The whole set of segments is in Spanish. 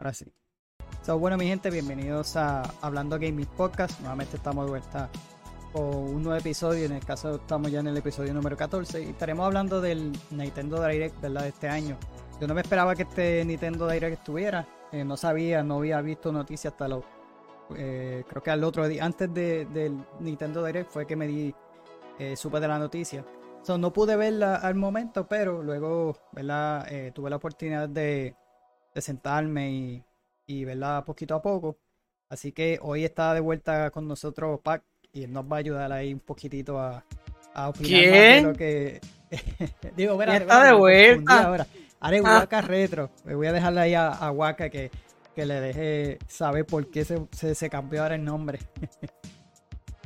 Ahora sí. So, bueno, mi gente, bienvenidos a Hablando Gaming Podcast. Nuevamente estamos de vuelta con un nuevo episodio. En el caso, estamos ya en el episodio número 14 y estaremos hablando del Nintendo Direct, ¿verdad? De este año. Yo no me esperaba que este Nintendo Direct estuviera. Eh, no sabía, no había visto noticias hasta lo. Eh, creo que al otro día, antes de, del Nintendo Direct, fue que me di. Eh, supe de la noticia. So, no pude verla al momento, pero luego, ¿verdad? tuve la oportunidad de, de sentarme y, y verla poquito a poco. Así que hoy está de vuelta con nosotros Pac y él nos va a ayudar ahí un poquitito a, a opinar ¿Quién? más de lo que. Digo, mira, ¿Quién está de vuelta? Ahora. Haré Ah. Waka Retro. Me voy a dejarle ahí a, a Waka que, que le deje saber por qué se, se, se cambió ahora el nombre.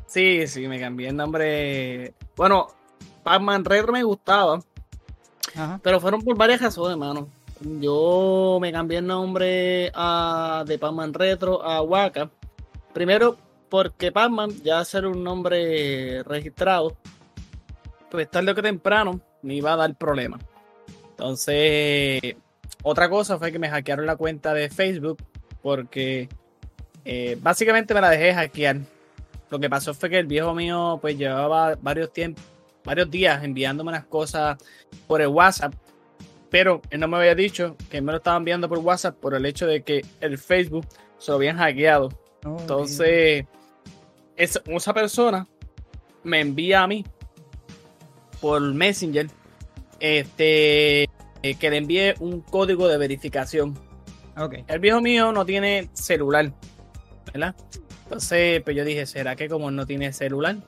Sí, sí, me cambié el nombre. Bueno, Pac-Man Retro me gustaba, Ajá. pero fueron por varias razones, mano. Yo me cambié el nombre a, de Pac-Man Retro a Waka. Primero, porque Pac-Man ya ser un nombre registrado, pues tarde o que temprano me iba a dar problema. Entonces, otra cosa fue que me hackearon la cuenta de Facebook porque eh, básicamente me la dejé hackear. Lo que pasó fue que el viejo mío pues llevaba varios tiempos, varios días enviándome unas cosas por el WhatsApp, pero él no me había dicho que me lo estaba enviando por WhatsApp por el hecho de que el Facebook se lo habían hackeado. Oh, Entonces, esa, esa persona me envía a mí por Messenger este eh, que le envíe un código de verificación. Ok. El viejo mío no tiene celular, ¿verdad? Entonces, pues yo dije, ¿será que como no tiene celular?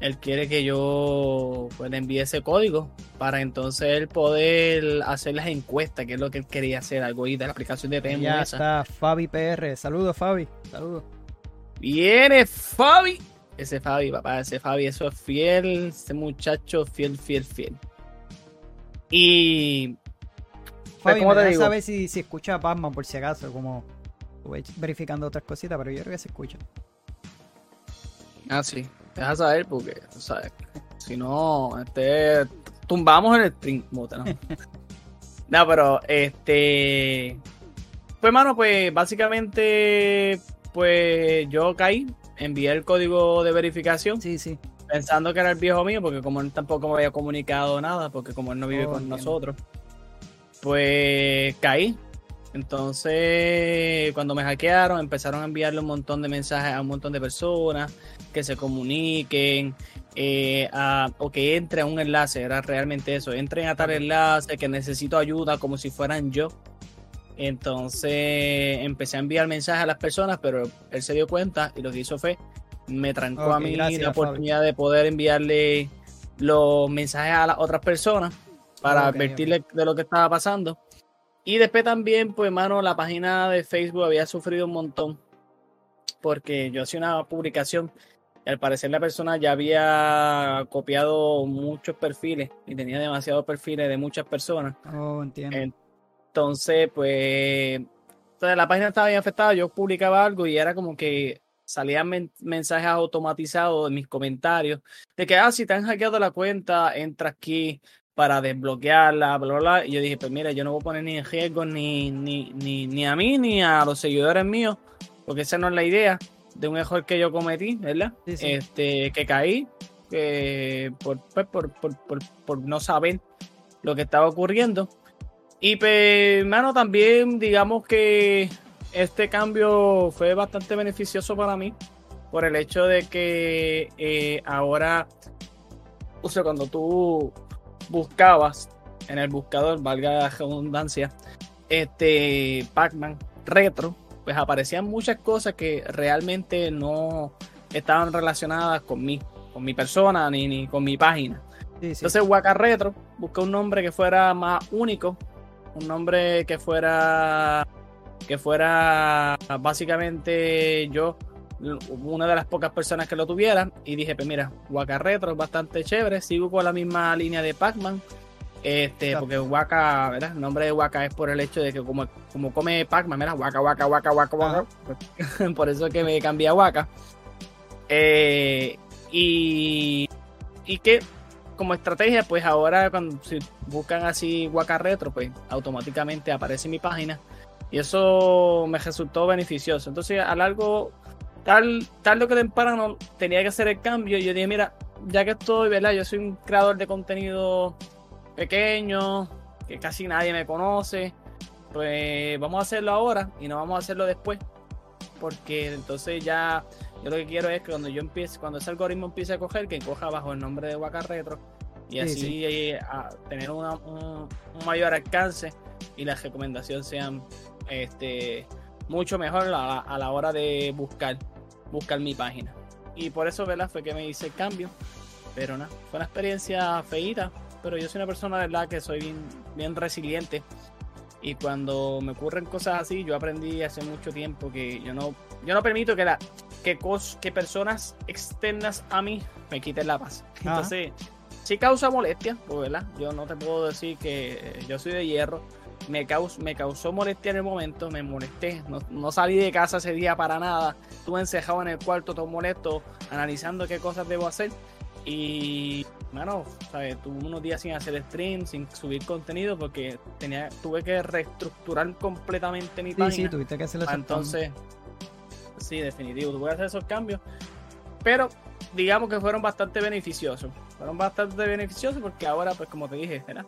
Él quiere que yo pues, le envíe ese código para entonces él poder hacer las encuestas, que es lo que él quería hacer, algo ahí de la aplicación de Temu Ya esa. está Fabi PR. Saludos, Fabi. Saludos. Viene Fabi. Ese Fabi, papá, ese Fabi, eso es fiel, ese muchacho fiel, fiel, fiel. Y Fabi, ¿cómo te digo? saber si, si escucha a Batman por si acaso, como estuve verificando otras cositas, pero yo creo que se escucha. Ah, sí. Deja saber porque, sabes, si no, este, tumbamos en el stream. Bota, ¿no? no, pero, este, pues, mano, pues, básicamente, pues, yo caí, envié el código de verificación Sí, sí. pensando que era el viejo mío, porque como él tampoco me había comunicado nada, porque como él no vive Oh, con nosotros, pues caí. Entonces, cuando me hackearon, empezaron a enviarle un montón de mensajes a un montón de personas que se comuniquen eh, a- o que entre a un enlace. Era realmente eso. Entren a tal enlace que necesito ayuda como si fueran yo. Entonces empecé a enviar mensajes a las personas, pero él se dio cuenta y lo que hizo fue me trancó a mí gracias, la Fabi. oportunidad de poder enviarle los mensajes a las otras personas para advertirle de lo que estaba pasando. Y después también, pues, mano, la página de Facebook había sufrido un montón porque yo hacía una publicación y al parecer la persona ya había copiado muchos perfiles y tenía demasiados perfiles de muchas personas. Oh, entiendo. Entonces, pues, entonces la página estaba bien afectada. Yo publicaba algo y era como que salían men- mensajes automatizados en mis comentarios de que, ah, si te han hackeado la cuenta, entra aquí para desbloquearla, bla, bla, bla. Y yo dije, pues mira, yo no voy a poner ni en riesgo ni, ni, ni, ni a mí ni a los seguidores míos, porque esa no es la idea de un error que yo cometí, ¿verdad? Sí, sí. Este, que caí por, pues, por, por, por, por no saber lo que estaba ocurriendo. Y pues, hermano, también digamos que este cambio fue bastante beneficioso para mí por el hecho de que eh, ahora, o sea, cuando tú buscabas en el buscador, valga la redundancia, este Pac-Man retro, pues aparecían muchas cosas que realmente no estaban relacionadas con mí, con mi persona, ni, ni con mi página. Sí, sí. Entonces, Waka Retro busqué un nombre que fuera más único, un nombre que fuera que fuera básicamente yo una de las pocas personas que lo tuviera y dije, pues mira, Waka Retro es bastante chévere, sigo con la misma línea de Pac-Man. Este, Exacto. porque Waka, ¿verdad? El nombre de Waka es por el hecho de que como, como come Pac-Man, mira, Waka, Waka, Waka, Waka, Waka. por eso es que me cambié a Waka. Eh, y, y que como estrategia, pues ahora cuando si buscan así Waka Retro, pues automáticamente aparece mi página Y eso me resultó beneficioso. Entonces, a largo, tal, lo que temprano tenía que hacer el cambio. Y yo dije, mira, ya que estoy, ¿verdad? Yo soy un creador de contenido pequeño, que casi nadie me conoce. Pues vamos a hacerlo ahora y no vamos a hacerlo después. Porque entonces ya yo lo que quiero es que cuando yo empiece, cuando ese algoritmo empiece a coger, que coja bajo el nombre de Waka Retro y así eh, a tener un, un, mayor alcance y las recomendaciones sean este, mucho mejor a la, hora de buscar, buscar mi página. Y por eso, ¿verdad? Fue que me hice el cambio. Pero nada, fue una experiencia feita. Pero yo soy una persona, ¿verdad? Que soy bien, bien resiliente. Y cuando me ocurren cosas así, yo aprendí hace mucho tiempo que yo no, yo no permito que, la, que, que personas externas a mí me quiten la paz. Entonces, sí causa molestia, pues, ¿verdad? Yo no te puedo decir que yo soy de hierro me, me causó molestia en el momento, me molesté, no, salí de casa ese día para nada, estuve encejado en el cuarto todo molesto, analizando qué cosas debo hacer y, bueno, ¿sabes? tuve unos días sin hacer stream, sin subir contenido porque tenía, tuve que reestructurar completamente mi página. Sí, tuviste que hacerlo. Entonces, sí, definitivo, tuve que hacer esos cambios, pero digamos que fueron bastante beneficiosos, fueron bastante beneficiosos porque ahora, pues como te dije, ¿verdad?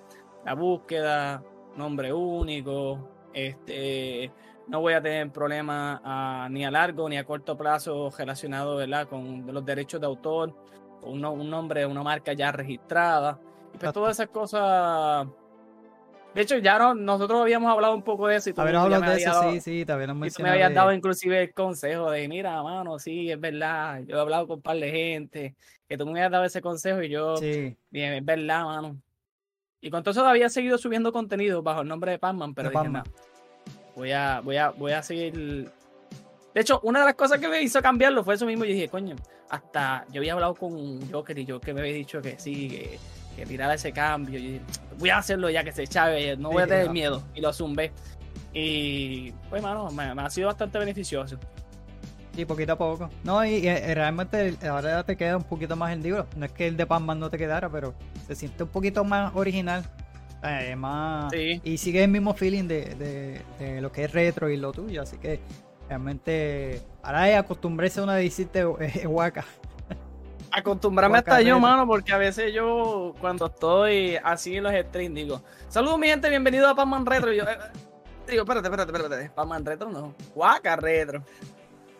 la búsqueda, nombre único, este, no voy a tener problemas ni a largo ni a corto plazo relacionado ¿verdad? con los derechos de autor, un, un nombre, una marca ya registrada, y pues todas esas cosas. De hecho, ya no, nosotros habíamos hablado un poco de eso. Y tú hablado de eso, sí, sí, también Y tú me habías dado inclusive el consejo de, mira, mano, sí, es verdad, yo he hablado con un par de gente, que tú me habías dado ese consejo y yo, bien, es verdad, mano, y con todo eso había seguido subiendo contenido bajo el nombre de Pacman, pero dije, no, voy a, voy a, voy a seguir. De hecho, una de las cosas que me hizo cambiarlo fue eso mismo. Yo dije, coño, hasta yo había hablado con Joker y que me había dicho que sí, que, que tirara ese cambio. Yo dije, voy a hacerlo ya que se chave, no voy a tener miedo. Y lo zumbé. Y pues, mano, me, ha sido bastante beneficioso. Y poquito a poco. No, y, realmente ahora te queda un poquito más el libro. No es que el de Panman no te quedara, pero se siente un poquito más original. Eh, más... Y sigue el mismo feeling de, lo que es retro y lo tuyo. Así que realmente ahora es acostumbrarse a una visita eh, huaca. Acostumbrarme hasta yo, mano, porque a veces yo cuando estoy así en los streams digo, saludos mi gente, bienvenido a Panman Retro. Y yo, eh, digo, espérate, espérate, espérate, Panman Retro no, Huaca Retro.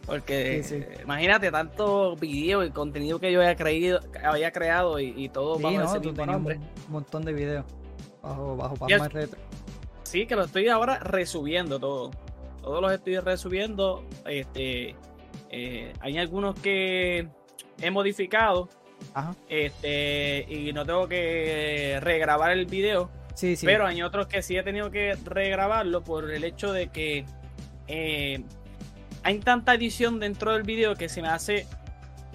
Porque imagínate tanto video y contenido que yo había, creído, había creado y, todo bajo ese mismo nombre. Un montón de videos bajo, bajo Palma Retro. Sí, que lo estoy ahora resubiendo todo. Todos los estoy resubiendo. Este, eh, hay algunos que he modificado. Este, y no tengo que regrabar el video. Sí, sí. Pero hay otros que sí he tenido que regrabarlo por el hecho de que eh, hay tanta edición dentro del video que se me hace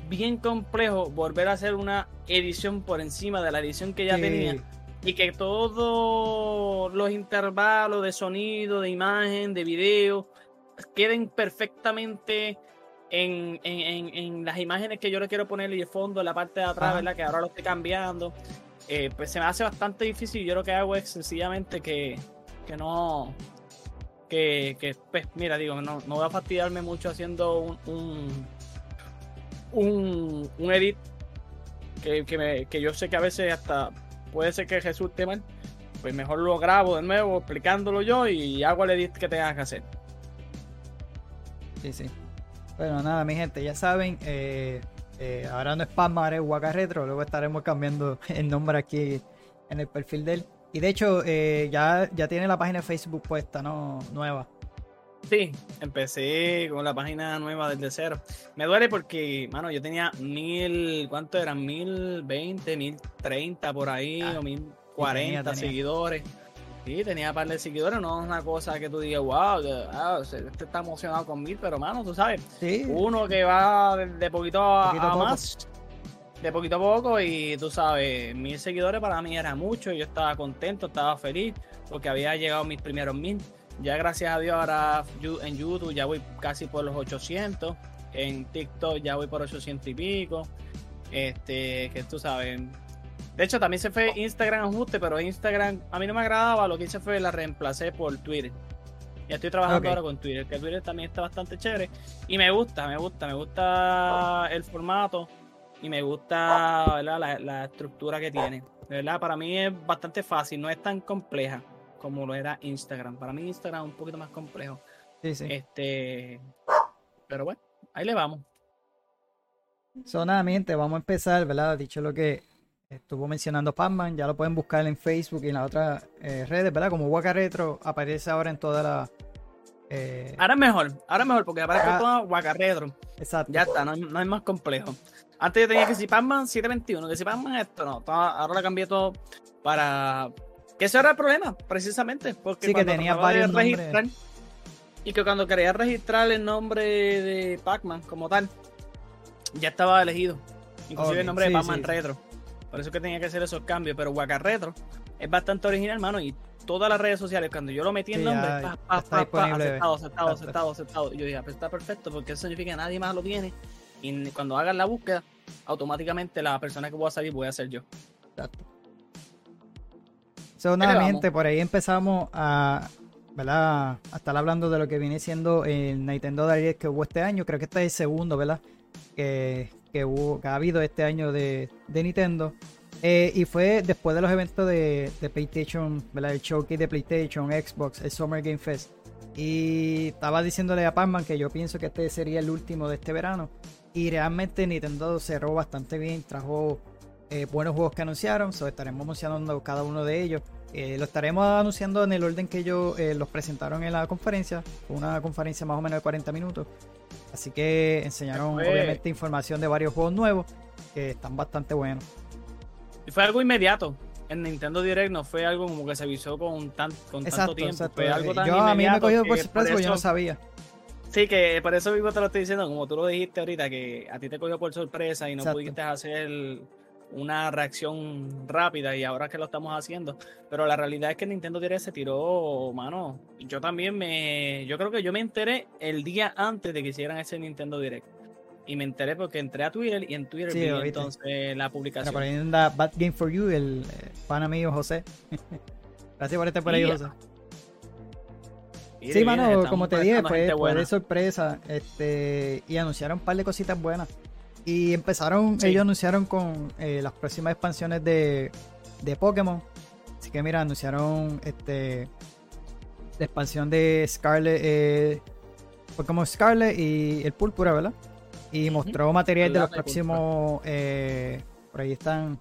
bien complejo volver a hacer una edición por encima de la edición que ya tenía y que todos los intervalos de sonido, de imagen, de video queden perfectamente en, las imágenes que yo le quiero poner y el fondo, en la parte de atrás, ¿verdad? Que ahora lo estoy cambiando. Eh, pues se me hace bastante difícil. Yo lo que hago es sencillamente que, que no, que, pues, mira, digo, no, no voy a fastidiarme mucho haciendo un, un, un, edit que, que, me, que yo sé que a veces hasta puede ser que resulte mal, pues mejor lo grabo de nuevo explicándolo yo y hago el edit que tengas que hacer. Sí, sí. Bueno, nada, mi gente, ya saben, eh, eh, ahora no es Pamma, ahora es Waka Retro, luego estaremos cambiando el nombre aquí en el perfil de él. Y de hecho, eh, ya, ya tiene la página de Facebook puesta, ¿no? Nueva. Sí, empecé con la página nueva desde cero. Me duele porque, mano, yo tenía mil, ¿cuánto eran? Mil veinte, mil treinta por ahí, ah, o mil cuarenta seguidores. Sí, tenía un par de seguidores, no es una cosa que tú digas, wow, ah, este está emocionado con mil, pero mano, tú sabes, uno que va de, poquito a, más, de poquito a poco y tú sabes, mil seguidores para mí era mucho, yo estaba contento, estaba feliz porque había llegado mis primeros mil. Ya gracias a Dios ahora en YouTube ya voy casi por los 800, en TikTok ya voy por 800 y pico. Este, que tú sabes. De hecho, también se fue Instagram ajuste, pero Instagram a mí no me agradaba, lo que hice fue la reemplacé por Twitter. Ya estoy trabajando ahora con Twitter, que Twitter también está bastante chévere. Y me gusta, me gusta, me gusta el formato y me gusta La, la, estructura que tiene. De verdad, para mí es bastante fácil, no es tan compleja como lo era Instagram. Para mí Instagram es un poquito más complejo. Sí, sí. Este, pero bueno, ahí le vamos. Sonadamente, vamos a empezar, ¿verdad? Dicho lo que estuvo mencionando Pacman, ya lo pueden buscar en Facebook y en las otras eh, redes, ¿verdad? Como Waka Retro aparece ahora en toda la. Eh... Ahora es mejor, ahora es mejor porque aparece ah, todo Waka Retro. Exacto. Ya está, no, no, es más complejo. Antes yo tenía que si Pacman 721, que si Pacman esto, no. Ahora lo cambié todo para. Que ese era el problema, precisamente. Porque sí, que tenía varios registrar, Y que cuando quería registrar el nombre de Pacman como tal, ya estaba elegido. Inclusive el nombre de Pacman Retro. Por eso que tenía que hacer esos cambios. Pero Waka Retro es bastante original, hermano. Y todas las redes sociales, cuando yo lo metí en nombre, aceptado, aceptado, aceptado, aceptado. Y yo dije, ah, pues está perfecto, porque eso significa que nadie más lo tiene. Y cuando hagan la búsqueda, automáticamente la persona que voy a salir voy a ser yo. Exacto. Seguramente por ahí empezamos a, ¿verdad? a estar hablando de lo que viene siendo el Nintendo Direct que hubo este año. Creo que este es el segundo, ¿verdad? Que, que, hubo, que ha habido este año de, Nintendo. Eh, y fue después de los eventos de, PlayStation, ¿verdad? El showcase de PlayStation, Xbox, el Summer Game Fest. Y estaba diciéndole a Pacman que yo pienso que este sería el último de este verano. Y realmente Nintendo cerró bastante bien, trajo eh, buenos juegos que anunciaron, so estaremos anunciando cada uno de ellos. Eh, lo estaremos anunciando en el orden que ellos los presentaron en la conferencia, una conferencia más o menos de 40 minutos. Así que enseñaron obviamente información de varios juegos nuevos que están bastante buenos. Y fue algo inmediato. En Nintendo Direct no fue algo como que se avisó con, tan, con tanto tiempo. Fue algo tan yo, a mí me cogió por sorpresa porque yo no sabía. Sí, que por eso mismo te lo estoy diciendo, como tú lo dijiste ahorita, que a ti te cogió por sorpresa y no pudiste hacer una reacción rápida y ahora que lo estamos haciendo. Pero la realidad es que Nintendo Direct se tiró, mano. Yo también me. Yo creo que yo me enteré el día antes de que hicieran ese Nintendo Direct. Y me enteré porque entré a Twitter y en Twitter vi entonces la publicación. Por ahí anda Bad Game for You, el eh, pan amigo José. Gracias por estar por ahí, José. Sí, mano, como te dije, fue, fue, de sorpresa. Este, y anunciaron un par de cositas buenas. Y empezaron, ellos anunciaron con eh, las próximas expansiones de, de Pokémon. Así que mira, anunciaron este la expansión de Scarlet, eh, Pokémon Scarlet y el Púrpura, ¿verdad? Y mostró material de los próximos, eh, por ahí están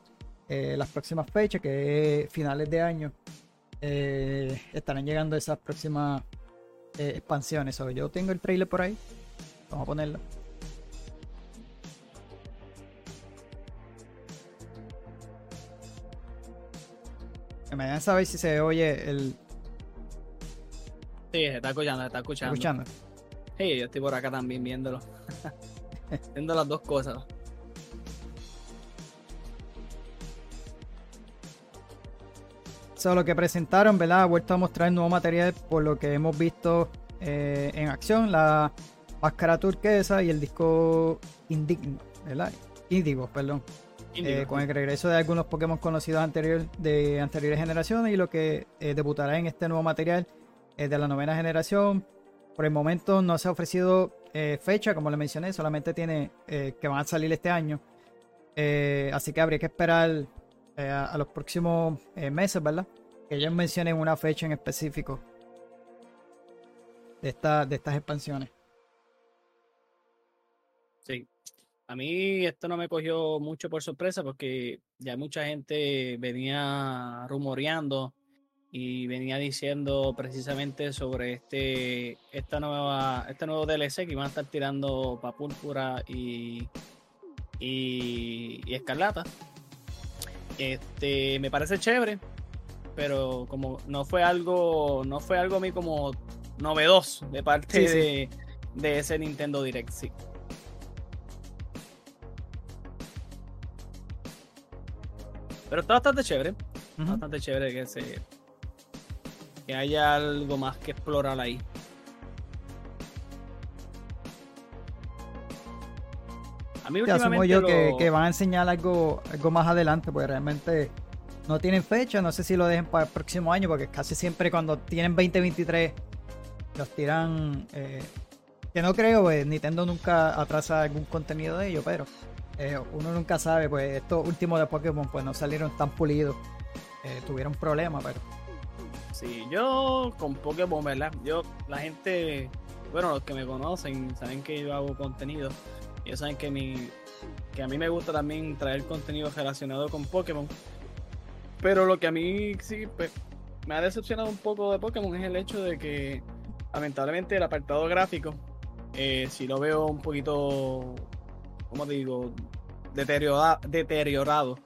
eh, las próximas fechas, que es finales de año. estarán llegando esas próximas expansiones. yo tengo el trailer por ahí. Vamos a ponerlo. Que me dejan saber si se oye el. Sí, se está escuchando, se está escuchando. escuchando? Sí, yo estoy por acá también viéndolo. Viendo las dos cosas. So, lo que presentaron, ¿verdad? Ha vuelto a mostrar nuevo material por lo que hemos visto eh, en acción. La máscara turquesa y el disco Indigno, ¿verdad? Índigo, perdón. Eh, con el regreso de algunos Pokémon conocidos anterior, de anteriores generaciones y lo que eh, debutará en este nuevo material es de la novena generación. Por el momento no se ha ofrecido fecha, como le mencioné, solamente tiene que van a salir este año. así que habría que esperar a, los próximos meses, ¿verdad? Que ellos mencionen una fecha en específico de, esta, de estas expansiones. Sí, a mí esto no me cogió mucho por sorpresa porque ya mucha gente venía rumoreando y venía diciendo precisamente sobre este esta nueva este nuevo DLC que iban a estar tirando para Púrpura y, y, Escarlata. Este me parece chévere, pero como no fue algo no fue algo a mí como novedoso de parte De, de ese Nintendo Direct. Sí. Pero está bastante chévere. Bastante chévere que se. que haya algo más que explorar ahí. A mí asumo yo que, van a enseñar algo, algo más adelante, porque realmente no tienen fecha. No sé si lo dejen para el próximo año, porque casi siempre cuando tienen 2023 los tiran. eh, que no creo, pues Nintendo nunca atrasa algún contenido de ellos, pero eh, uno nunca sabe, pues estos últimos de Pokémon pues no salieron tan pulidos. Eh, tuvieron problemas, pero. Sí, yo con Pokémon, ¿verdad? Yo, la gente, bueno, los que me conocen saben que yo hago contenido. Ellos saben que, mi, que a mí me gusta también traer contenido relacionado con Pokémon. Pero lo que a mí sí pues, me ha decepcionado un poco de Pokémon es el hecho de que, lamentablemente, el apartado gráfico, eh, si lo veo un poquito, ¿cómo digo? Deteriora- deteriorado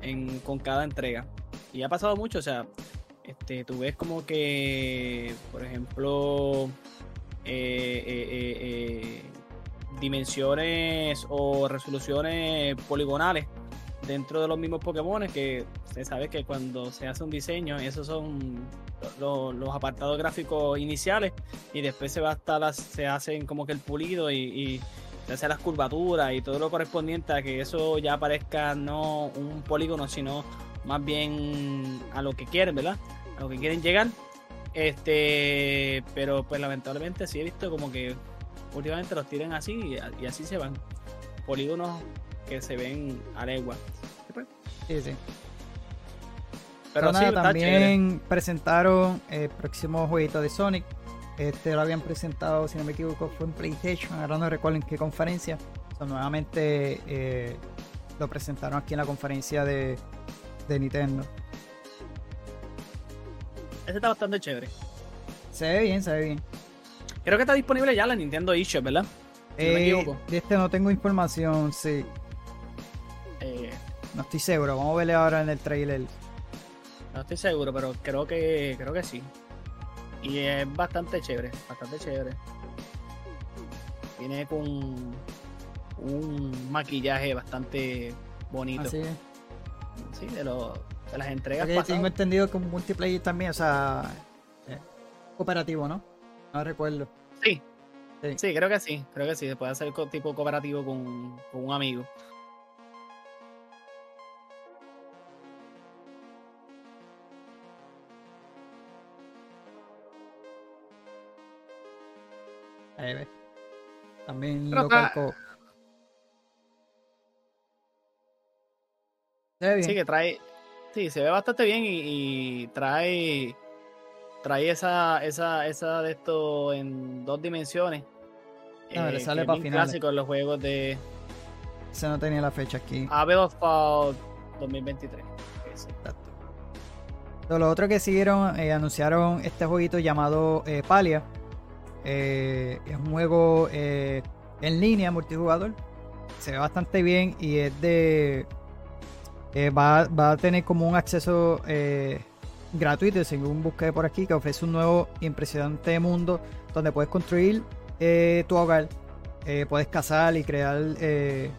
en, con cada entrega. Y ha pasado mucho, o sea, este, tú ves como que, por ejemplo, eh, eh, eh, eh, dimensiones o resoluciones poligonales dentro de los mismos Pokémon que se sabe que cuando se hace un diseño, esos son lo- los apartados gráficos iniciales y después se va hasta las, se hacen como que el pulido y, se hace las curvaturas y todo lo correspondiente a que eso ya parezca no un polígono, sino más bien a lo que quieren, ¿verdad? A lo que quieren llegar. Este, pero pues lamentablemente sí he visto como que últimamente los tiran así y, y así se van. Polígonos que se ven a legua. Y pues, Sí, sí. Pero sí, nada, también presentaron el próximo jueguito de Sonic. Este lo habían presentado, si no me equivoco, fue en PlayStation. Ahora no recuerdo en qué conferencia. So, nuevamente eh, lo presentaron aquí en la conferencia de, de Nintendo. Ese está bastante chévere. Se ve bien, se ve bien. Creo que está disponible ya la Nintendo eShop, ¿verdad? Si no me Eh, equivoco. de este no tengo información, sí. Eh, No estoy seguro. Vamos a verle ahora en el trailer. no estoy seguro, pero creo que creo que sí. Y es bastante chévere, bastante chévere. Viene con un maquillaje bastante bonito. Así es. Sí, de, lo- de las entregas Porque tengo entendido que un multiplayer también, o sea, eh, cooperativo, ¿no? No recuerdo. Sí. Sí. sí, creo que sí, creo que sí. Se puede hacer tipo cooperativo con, con un amigo. Ahí ves. También Pero lo está- calco. Se ve bien. Sí, que trae. Sí, se ve bastante bien y, y trae. Trae esa, esa, esa de esto en dos dimensiones. Le eh, sale que es pa' bien finales. clásico en los juegos de Ese no tenía la fecha aquí. Abbey of Fall 2023. Ese. Exacto. Lo otro que siguieron, eh, anunciaron este jueguito llamado eh, Palia. Eh, es un juego eh, en línea, multijugador. Se ve bastante bien y es de. va, va a tener como un acceso gratuito, según busqué por aquí, que ofrece un nuevo impresionante mundo donde puedes construir eh, tu hogar, eh, puedes cazar y crear eh,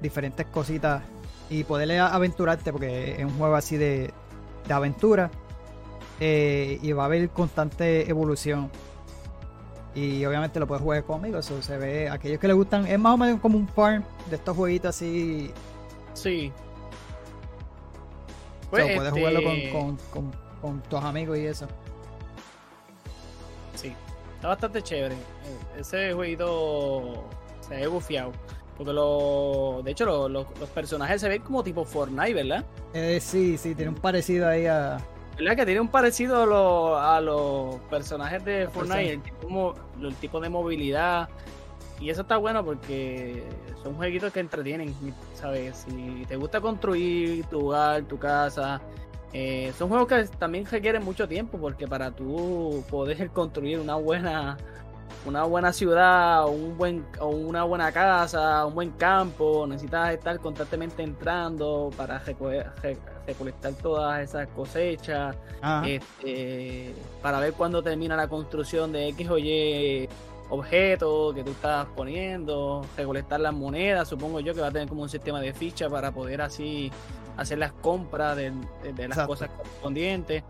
diferentes cositas y poderle a- aventurarte porque es un juego así de, de aventura y va a haber constante evolución y obviamente lo puedes jugar conmigo eso se ve aquellos que le gustan es más o menos como un farm de estos jueguitos así Sí. Pues, puedes este, jugarlo con, con, con, con tus amigos y eso Sí, está bastante chévere. Eh, Ese jueguito se ve bufiado. Porque lo, de hecho lo- lo- los personajes se ven como tipo Fortnite, ¿verdad? Eh, sí sí tiene un parecido ahí a ¿Verdad? Que tiene un parecido a, lo- a los personajes de Los Fortnite, el tipo, el tipo de movilidad. Y eso está bueno porque son jueguitos que entretienen, ¿sabes? Si te gusta construir tu hogar, tu casa, eh, son juegos que también requieren mucho tiempo porque para tú poder construir una buena una buena ciudad, un buen, o una buena casa, un buen campo, necesitas estar constantemente entrando para reco- re- recolectar todas esas cosechas, este, para ver cuándo termina la construcción de X o Y objetos que tú estás poniendo, recolectar las monedas, supongo yo que va a tener como un sistema de ficha para poder así hacer las compras de, de- de las Exacto. cosas correspondientes.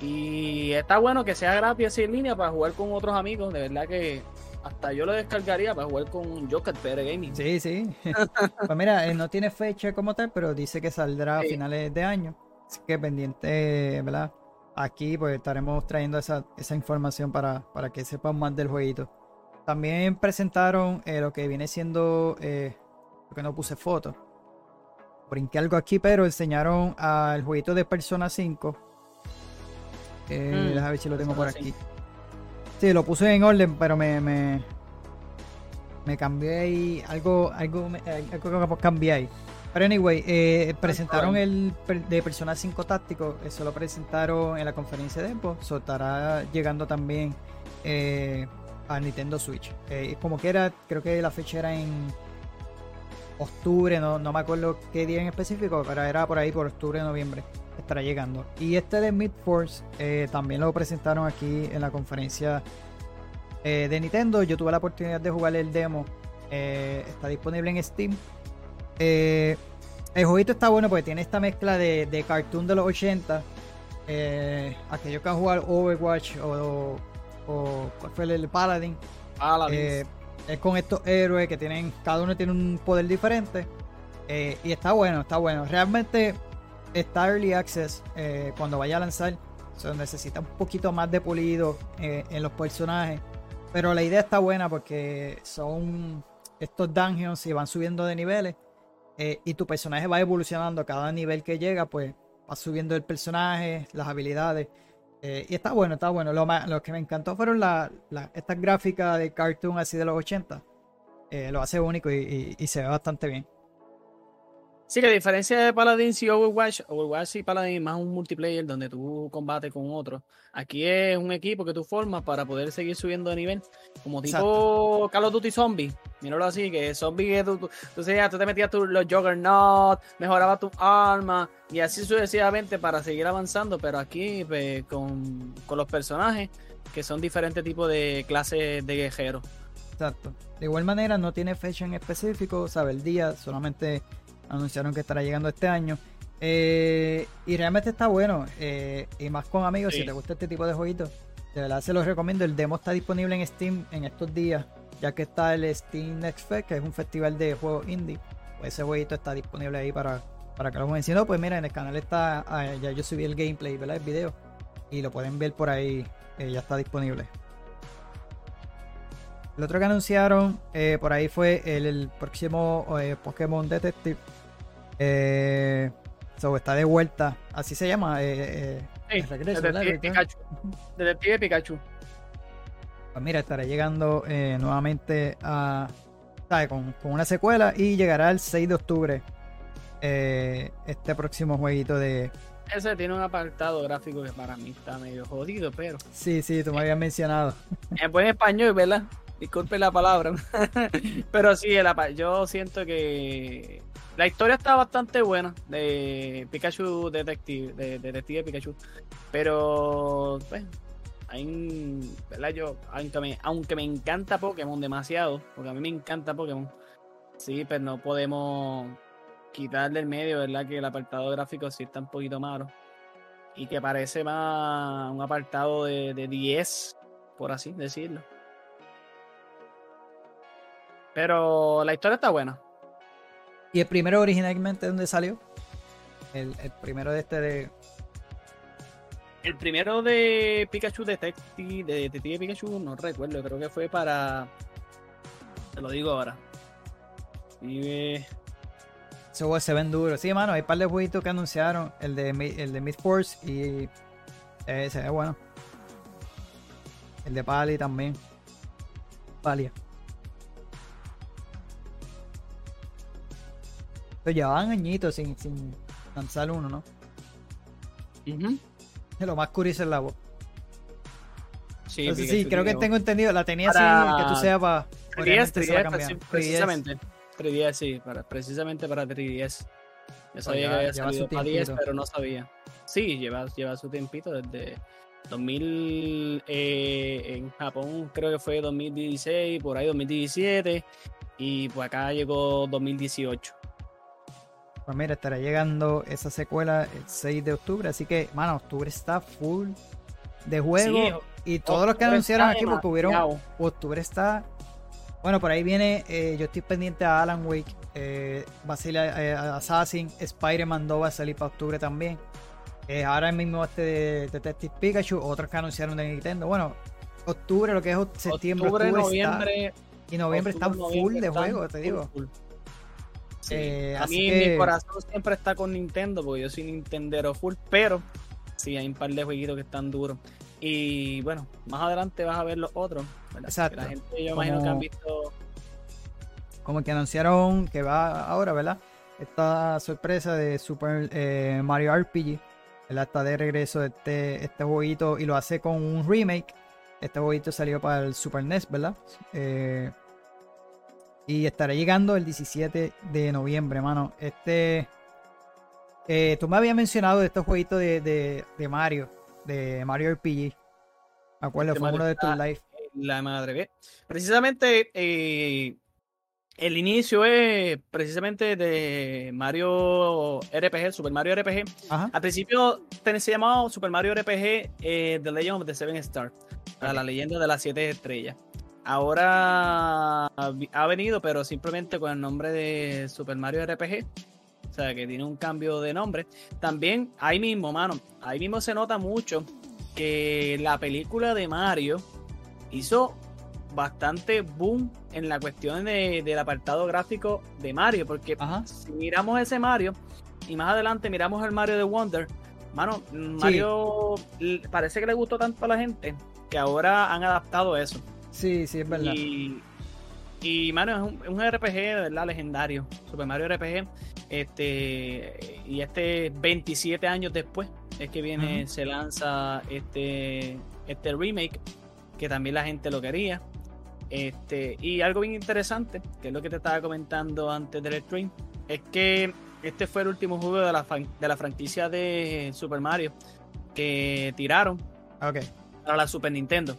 Y está bueno que sea gratis así en línea para jugar con otros amigos, de verdad que hasta yo lo descargaría para jugar con Joker PR Gaming. Sí, sí. pues mira, eh, no tiene fecha como tal, pero dice que saldrá a finales de año. Así que pendiente, ¿verdad? aquí pues estaremos trayendo esa, esa información para, para que sepan más del jueguito. También presentaron eh, lo que viene siendo, eh, porque no puse foto. Brinqué algo aquí, pero enseñaron al jueguito de Persona 5. Eh, Mm, déjame ver si lo tengo por aquí. Sí, lo puse en orden, pero me, me, me cambié ahí. Algo, algo, algo que cambié ahí. Pero anyway, eh, presentaron el de Persona 5 táctico. Eso lo presentaron en la conferencia de Expo. So, estará llegando también eh, a Nintendo Switch. Eh, como que era, creo que la fecha era en octubre, no, no me acuerdo qué día en específico, pero era por ahí, por octubre, noviembre, estará llegando. Y este de Mid Force eh, también lo presentaron aquí en la conferencia eh, de Nintendo. Yo tuve la oportunidad de jugar el demo. eh, está disponible en Steam. Eh, el jueguito está bueno porque tiene esta mezcla de, de cartoon de los 80. Eh, aquellos que han jugado Overwatch o, o ¿cuál fue el, el Paladin. Paladins. Es con estos héroes que tienen, cada uno tiene un poder diferente. eh, y está bueno, está bueno. Realmente está Early Access eh, cuando vaya a lanzar. Se necesita un poquito más de pulido eh, en los personajes. Pero la idea está buena porque son estos dungeons y van subiendo de niveles. y tu personaje va evolucionando. Cada nivel que llega, pues va subiendo el personaje, las habilidades. Eh, y está bueno, está bueno. Lo, que me encantó fueron la- la- estas gráficas de cartoon así de los 80. Eh, lo hace único y, y- y se ve bastante bien. Sí, que a diferencia de Paladins y Overwatch, Overwatch y Paladins más un multiplayer donde tú combates con otro. Aquí es un equipo que tú formas para poder seguir subiendo de nivel. Como tipo Call of Duty Zombie. Míralo así, que Zombie que tú, tú, tú, sabías, tú te metías tu, los Juggernaut, mejorabas tu arma y así sucesivamente para seguir avanzando. Pero aquí pues, con, con los personajes que son diferentes tipos de clases de guerreros. Exacto. De igual manera, no tiene fecha en específico, sabe el día, solamente anunciaron que estará llegando este año. Eh, y realmente está bueno. eh, y más con amigos, Sí. si te gusta este tipo de jueguitos, de verdad se los recomiendo. El demo está disponible en Steam en estos días, ya que está el Steam Next Fest, que es un festival de juegos indie. Pues ese jueguito está disponible ahí para, para que lo jueguen. Si no, pues mira, en el canal está, ah, ya yo subí el gameplay, ¿verdad? El video. Y lo pueden ver por ahí, eh, ya está disponible. El otro que anunciaron por ahí fue el, el próximo Pokémon Detective. Eh, so, está de vuelta. Así se llama. eh, eh, Sí, el regreso. Detective. Pikachu. Detective Pikachu. Pues mira, estará llegando eh, nuevamente a. ¿sabe? Con, con una secuela y llegará el 6 de octubre. eh, este próximo jueguito de. Ese tiene un apartado gráfico que para mí está medio jodido, pero Sí, sí, tú me habías mencionado. en buen español, ¿verdad? Disculpe la palabra. pero sí, el yo siento que la historia está bastante buena de Pikachu Detective, de, de Detective Pikachu. Pero, pues, hay ¿verdad? Yo, aunque me, aunque me encanta Pokémon demasiado, porque a mí me encanta Pokémon, sí, pero no podemos quitar del medio, ¿verdad? Que el apartado gráfico sí está un poquito malo. Y que parece más un apartado de, de 10, por así decirlo. Pero la historia está buena. ¿Y el primero originalmente dónde salió? El, el primero de este de. El primero de Pikachu Detective, de Detective Pikachu, no recuerdo, creo que fue para. Te lo digo ahora. Y eh, Ese juego se ven duro. Sí, mano, hay un par de jueguitos que anunciaron. El de, el de Mid Force y. eh, se ve bueno. El de Pali también. Palia. Pero llevaban añitos sin, sin lanzar uno, ¿no? ujú. Lo más curioso es la voz. Sí, Entonces, sí, creo que tengo entendido. La tenía Para así, que tú sepas. 3DS, obviamente se va a 3DS, cambiar. preci- 3DS. precisamente. 3DS, sí, para, precisamente para 3DS. Yo sabía que había salido para 10, tiempito. pero no sabía. Sí, lleva, lleva su tiempito desde 2000 eh, en Japón, creo que fue 2016, por ahí 2017, y pues acá llegó 2018. Pues mira, estará llegando esa secuela el 6 de octubre. Así que, mano, octubre está full de juego. y todos los que octubre anunciaron aquí, porque hubieron. Octubre está. Bueno, por ahí viene. eh, yo estoy pendiente a Alan Wake. Eh, va a salir eh, Assassin. Spider-Man 2 va a salir para octubre también. Eh, ahora mismo este de Detective Pikachu, otros que anunciaron de Nintendo. Bueno, octubre, lo que es septiembre, octubre, noviembre. y noviembre están full de juegos, te digo. Eh, a mí mi corazón siempre está con Nintendo, porque yo soy Nintendero full, pero sí hay un par de jueguitos que están duros. Y bueno, más adelante vas a ver los otros. Exacto. La gente, yo imagino que han visto. Como que anunciaron que va ahora, ¿verdad? Esta sorpresa de Super eh, Mario RPG. ¿verdad? Está de regreso este, este jueguito y lo hace con un remake. Este jueguito salió para el Super NES, ¿verdad? Eh, y estará llegando el 17 de noviembre, mano. Este. Eh, tú me habías mencionado de estos jueguitos de, de Mario de Mario RPG. Acuerdo, fue uno de tus live. La madre, Precisamente eh, el inicio es precisamente de Mario RPG, Super Mario RPG. Al principio se llamaba Super Mario RPG eh, The Legend of the Seven Stars, la leyenda de las siete estrellas. Ahora ha venido, pero simplemente con el nombre de Super Mario RPG. O sea, que tiene un cambio de nombre. También ahí mismo, mano, ahí mismo se nota mucho que la película de Mario hizo bastante boom en la cuestión del apartado gráfico de Mario, porque si miramos ese Mario y más adelante miramos el Mario de Wonder, mano, Mario parece que le gustó tanto a la gente que ahora han adaptado eso. Sí, sí, es verdad. Y, y mano, es un, RPG de verdad legendario, Super Mario RPG. Este, y este 27 años después es que viene, se lanza este, este remake, que también la gente lo quería. Este, y algo bien interesante, que es lo que te estaba comentando antes del stream, es que este fue el último juego de la, de la franquicia de Super Mario que tiraron okay. para la Super Nintendo.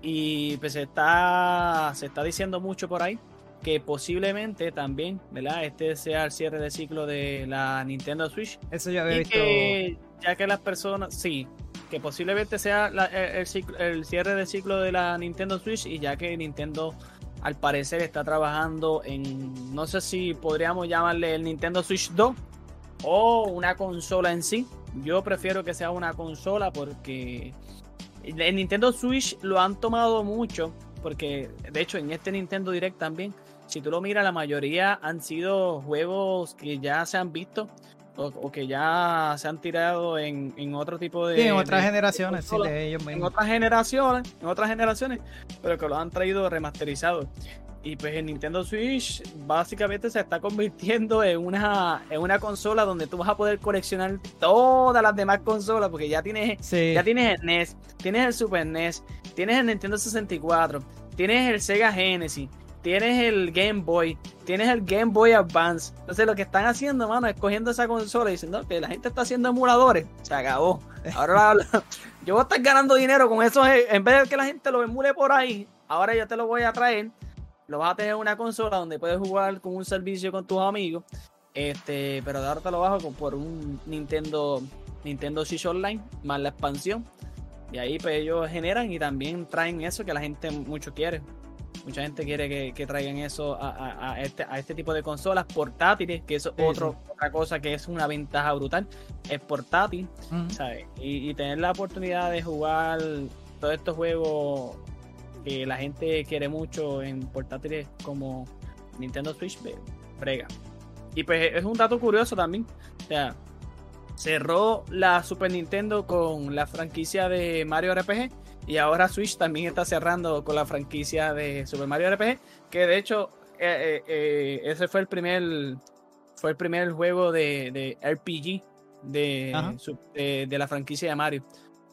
Y pues está, se está diciendo mucho por ahí que posiblemente también, ¿verdad? Este sea el cierre de ciclo de la Nintendo Switch. Eso ya había visto. ya que las personas, sí, que posiblemente sea el, el, cierre de ciclo de la Nintendo Switch y ya que Nintendo al parecer está trabajando en, no sé si podríamos llamarle el Nintendo Switch 2 o una consola en sí. Yo prefiero que sea una consola porque el Nintendo Switch lo han tomado mucho porque de hecho en este Nintendo Direct también si tú lo miras, la mayoría han sido juegos que ya se han visto o, que ya se han tirado en, en otro tipo de. Sí, en otras generaciones, sí, de ellos mismos. En otras generaciones, en otras generaciones, pero que lo han traído remasterizado. Y pues el Nintendo Switch básicamente se está convirtiendo en una, en una consola donde tú vas a poder coleccionar todas las demás consolas, porque ya tienes, ya tienes el NES, tienes el Super NES, tienes el Nintendo 64, tienes el Sega Genesis, tienes el Game Boy, tienes el Game Boy Advance. Entonces lo que están haciendo, mano, es cogiendo esa consola y diciendo que la gente está haciendo emuladores. Se acabó. Ahora yo voy a estar ganando dinero con eso. En vez de que la gente lo emule por ahí, ahora yo te lo voy a traer. Lo vas a tener en una consola donde puedes jugar con un servicio con tus amigos. Este, pero ahora te lo bajo por un Nintendo Nintendo Switch Online más la expansión. Y ahí pues ellos generan y también traen eso que la gente mucho quiere. Mucha gente quiere que, traigan eso a, este, a este tipo de consolas portátiles, que es otra cosa que es una ventaja brutal. Es portátil, ¿sabes? Y, tener la oportunidad de jugar todos estos juegos que la gente quiere mucho en portátiles como Nintendo Switch, brega. Y pues es un dato curioso también. O sea, cerró la Super Nintendo con la franquicia de Mario RPG y ahora Switch también está cerrando con la franquicia de Super Mario RPG, que de hecho eh, eh, eh, ese fue el primer fue el primer juego de, RPG de, de, la franquicia de Mario.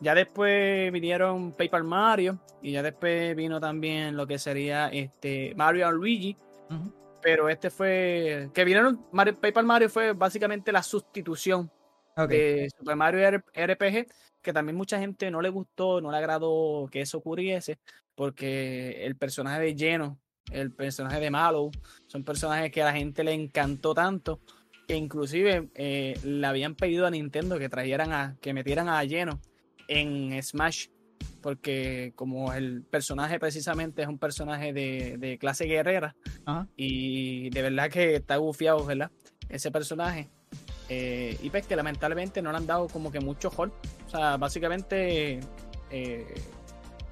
Ya después vinieron Paper Mario y ya después vino también lo que sería este Mario Luigi. Pero este fue que vinieron Paper Mario fue básicamente la sustitución de Super Mario RPG que también mucha gente no le gustó, no le agradó que eso ocurriese, porque el personaje de Lleno, el personaje de Malo, son personajes que a la gente le encantó tanto, que inclusive eh, le habían pedido a Nintendo que trajeran a, que metieran a Lleno en Smash, porque como el personaje precisamente es un personaje de, clase guerrera, y de verdad que está bufiado, ¿verdad? Ese personaje. Eh, y pues que lamentablemente no le han dado como que mucho hold. O sea, básicamente eh,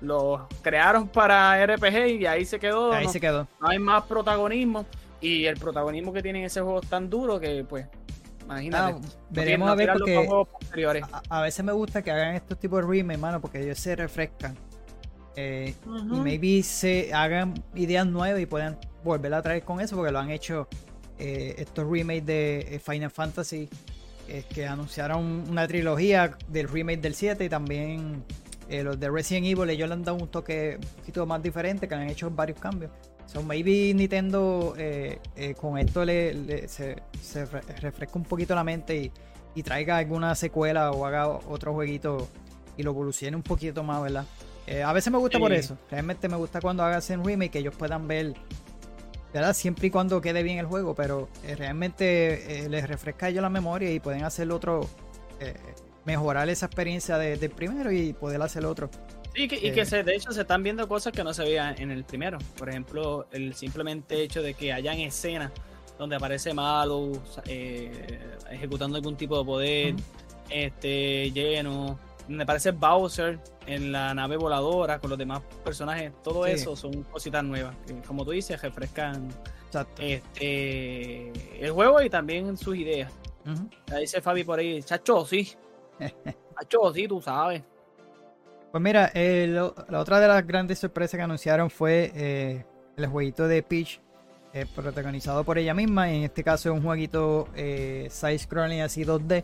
los crearon para RPG y ahí se quedó. Ahí no, se quedó. no hay más protagonismo. Y el protagonismo que tienen ese juego es tan duro que, pues, imagínate. Ah, no veremos a ver porque juegos posteriores. a, a veces me gusta que hagan estos tipos de remakes, mano, porque ellos se refrescan. Eh, Y maybe se hagan ideas nuevas y puedan volver a traer con eso, porque lo han hecho eh, estos remakes de eh, Final Fantasy, eh, que anunciaron una trilogía del remake del 7 y también eh, los de Resident Evil, ellos le han dado un toque un poquito más diferente, que le han hecho varios cambios. So maybe Nintendo eh, eh, con esto le, le- se, se re- refresca un poquito la mente y, y traiga alguna secuela o haga otro jueguito y lo evolucione un poquito más, ¿verdad? Eh, a veces me gusta por eso. Realmente me gusta cuando hagas un remake que ellos puedan ver, ¿verdad? Siempre y cuando quede bien el juego, pero realmente les refresca a ellos la memoria y pueden hacer otro, mejorar esa experiencia de- del primero y poder hacer otro. Sí, que- y que se, de hecho se están viendo cosas que no se veían en el primero. Por ejemplo, el simplemente hecho de que hayan escenas donde aparece Malo eh, ejecutando algún tipo de poder, este lleno, donde aparece Bowser en la nave voladora con los demás personajes. Todo Sí. eso son cositas nuevas. Que, como tú dices, refrescan este el juego y también sus ideas. Ujú. Ya dice Fabi por ahí, chacho, sí. Chacho, sí, tú sabes. Pues mira, eh, lo- la otra de las grandes sorpresas que anunciaron fue eh, el jueguito de Peach, eh, protagonizado por ella misma. En este caso es un jueguito eh, side-scrolling así 2D.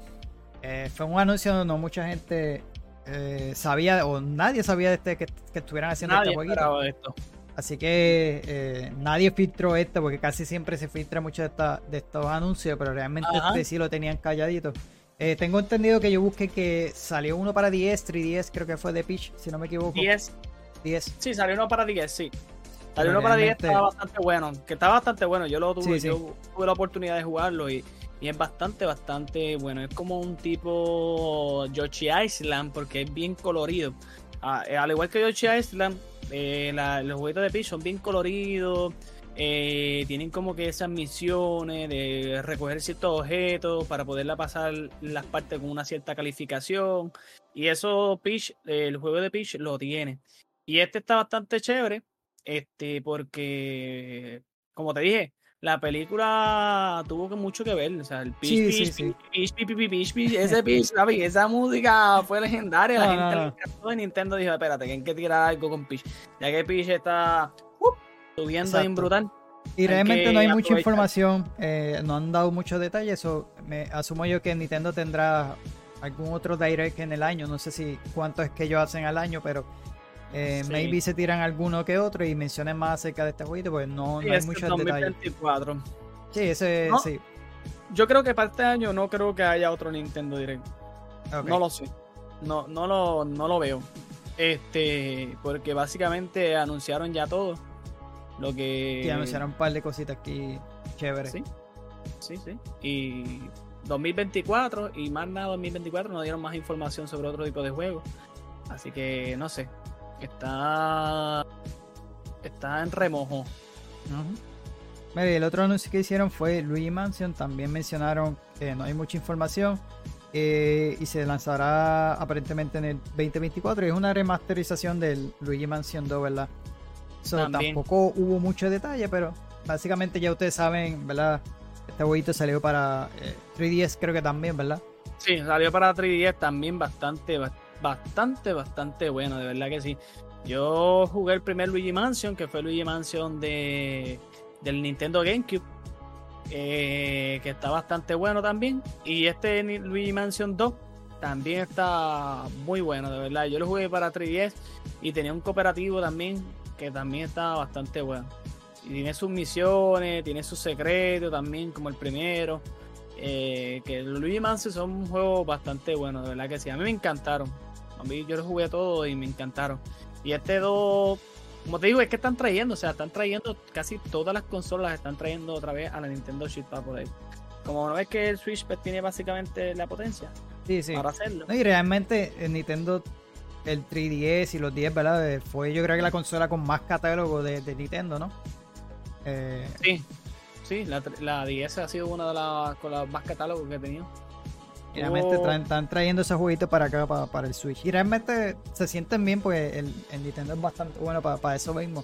Eh, fue un anuncio donde no mucha gente sabía, o nadie sabía de este, que, que estuvieran haciendo Nadie este jueguito. esto. Así que nadie filtró este, porque casi siempre se filtra mucho de, esta- de estos anuncios, pero realmente Ajá. este sí lo tenían calladito. Eh, tengo entendido que yo busqué que salió uno para 10, 3DS, creo que fue de Peach, si no me equivoco. 10 10. Sí, salió uno para 10, sí. Salió uno para 10, realmente- estaba bastante bueno. Que está bastante bueno. Yo lo tuve, Sí, sí. yo tuve la oportunidad de jugarlo y, y es bastante, bastante bueno. Es como un tipo Yoshi Island porque es bien colorido. Ah, eh, al igual que Yoshi Island, eh, la- los juguetes de Peach son bien coloridos. Eh, tienen como que esas misiones de recoger ciertos objetos para poderla pasar las partes con una cierta calificación. Y eso Peach, el juego de Peach lo tiene. Y este está bastante chévere, este, porque, como te dije, la película tuvo que mucho que ver. O sea, el Peach, Sí, Peach, sí, sí. Peach, Peach, Peach, Peach, Peach, ese Peach, papi, esa música fue legendaria. La No, gente y Nintendo dijo, espérate, que hay que tirar algo con Peach. Ya que Peach está subiendo bien Exacto. brutal. Y realmente no hay mucha aprovechar. información, eh, no han dado muchos detalles, eso me asumo yo que Nintendo tendrá algún otro direct en el año, no sé si cuánto es que ellos hacen al año, pero eh, Sí. maybe se tiran alguno que otro y mencionen más acerca de este jueguito, pues no, Sí, no hay muchos detalles. 2024. Sí, ese No. sí. Yo creo que para este año no creo que haya otro Nintendo Direct. No lo sé. No, no, lo, no lo veo. Este, porque básicamente anunciaron ya todo. Lo que. Sí, anunciaron un par de cositas aquí chéveres. Sí, sí, sí. Y 2024 y más nada 2024 no dieron más información sobre otro tipo de juego. Así que no sé. Está. Está en remojo. Mira, el otro anuncio que hicieron fue Luigi Mansion. También mencionaron que no hay mucha información. eh, y se lanzará aparentemente en el 2024. Y es una remasterización del Luigi Mansion 2, ¿verdad? So, tampoco hubo mucho detalle, pero básicamente ya ustedes saben, ¿verdad? Este jueguito salió para eh, 3DS, creo que también, ¿verdad? Sí, salió para 3DS también bastante, ba- bastante, bastante bueno, de verdad que sí. Yo jugué el primer Luigi Mansion, que fue Luigi Mansion de, del Nintendo GameCube, eh, que está bastante bueno también. Y este Luigi Mansion 2 también está muy bueno, de verdad. Yo lo jugué para 3DS y tenía un cooperativo también, que también está bastante bueno. Y tiene sus misiones, tiene sus secretos también, como el primero. Eh, que Luigi Mansion son un juego bastante bueno, de verdad que sí. A mí me encantaron. A mí yo los jugué todos y me encantaron. Y este 2, como te digo, es que están trayendo, o sea, están trayendo casi todas las consolas, están trayendo otra vez a la Nintendo Switch para poder. Como no es que el Switch pues, tiene básicamente la potencia Sí, sí. para hacerlo. No, y realmente el Nintendo, el 3DS y los 10, ¿verdad? Fue yo creo que la consola con más catálogo de, de Nintendo, ¿no? Eh, Sí, sí, la, la 10 ha sido una de las con los más catálogos que he tenido. Realmente están trayendo esos jueguitos para acá, para, el Switch. Y realmente se sienten bien, pues el, Nintendo es bastante bueno para, eso mismo.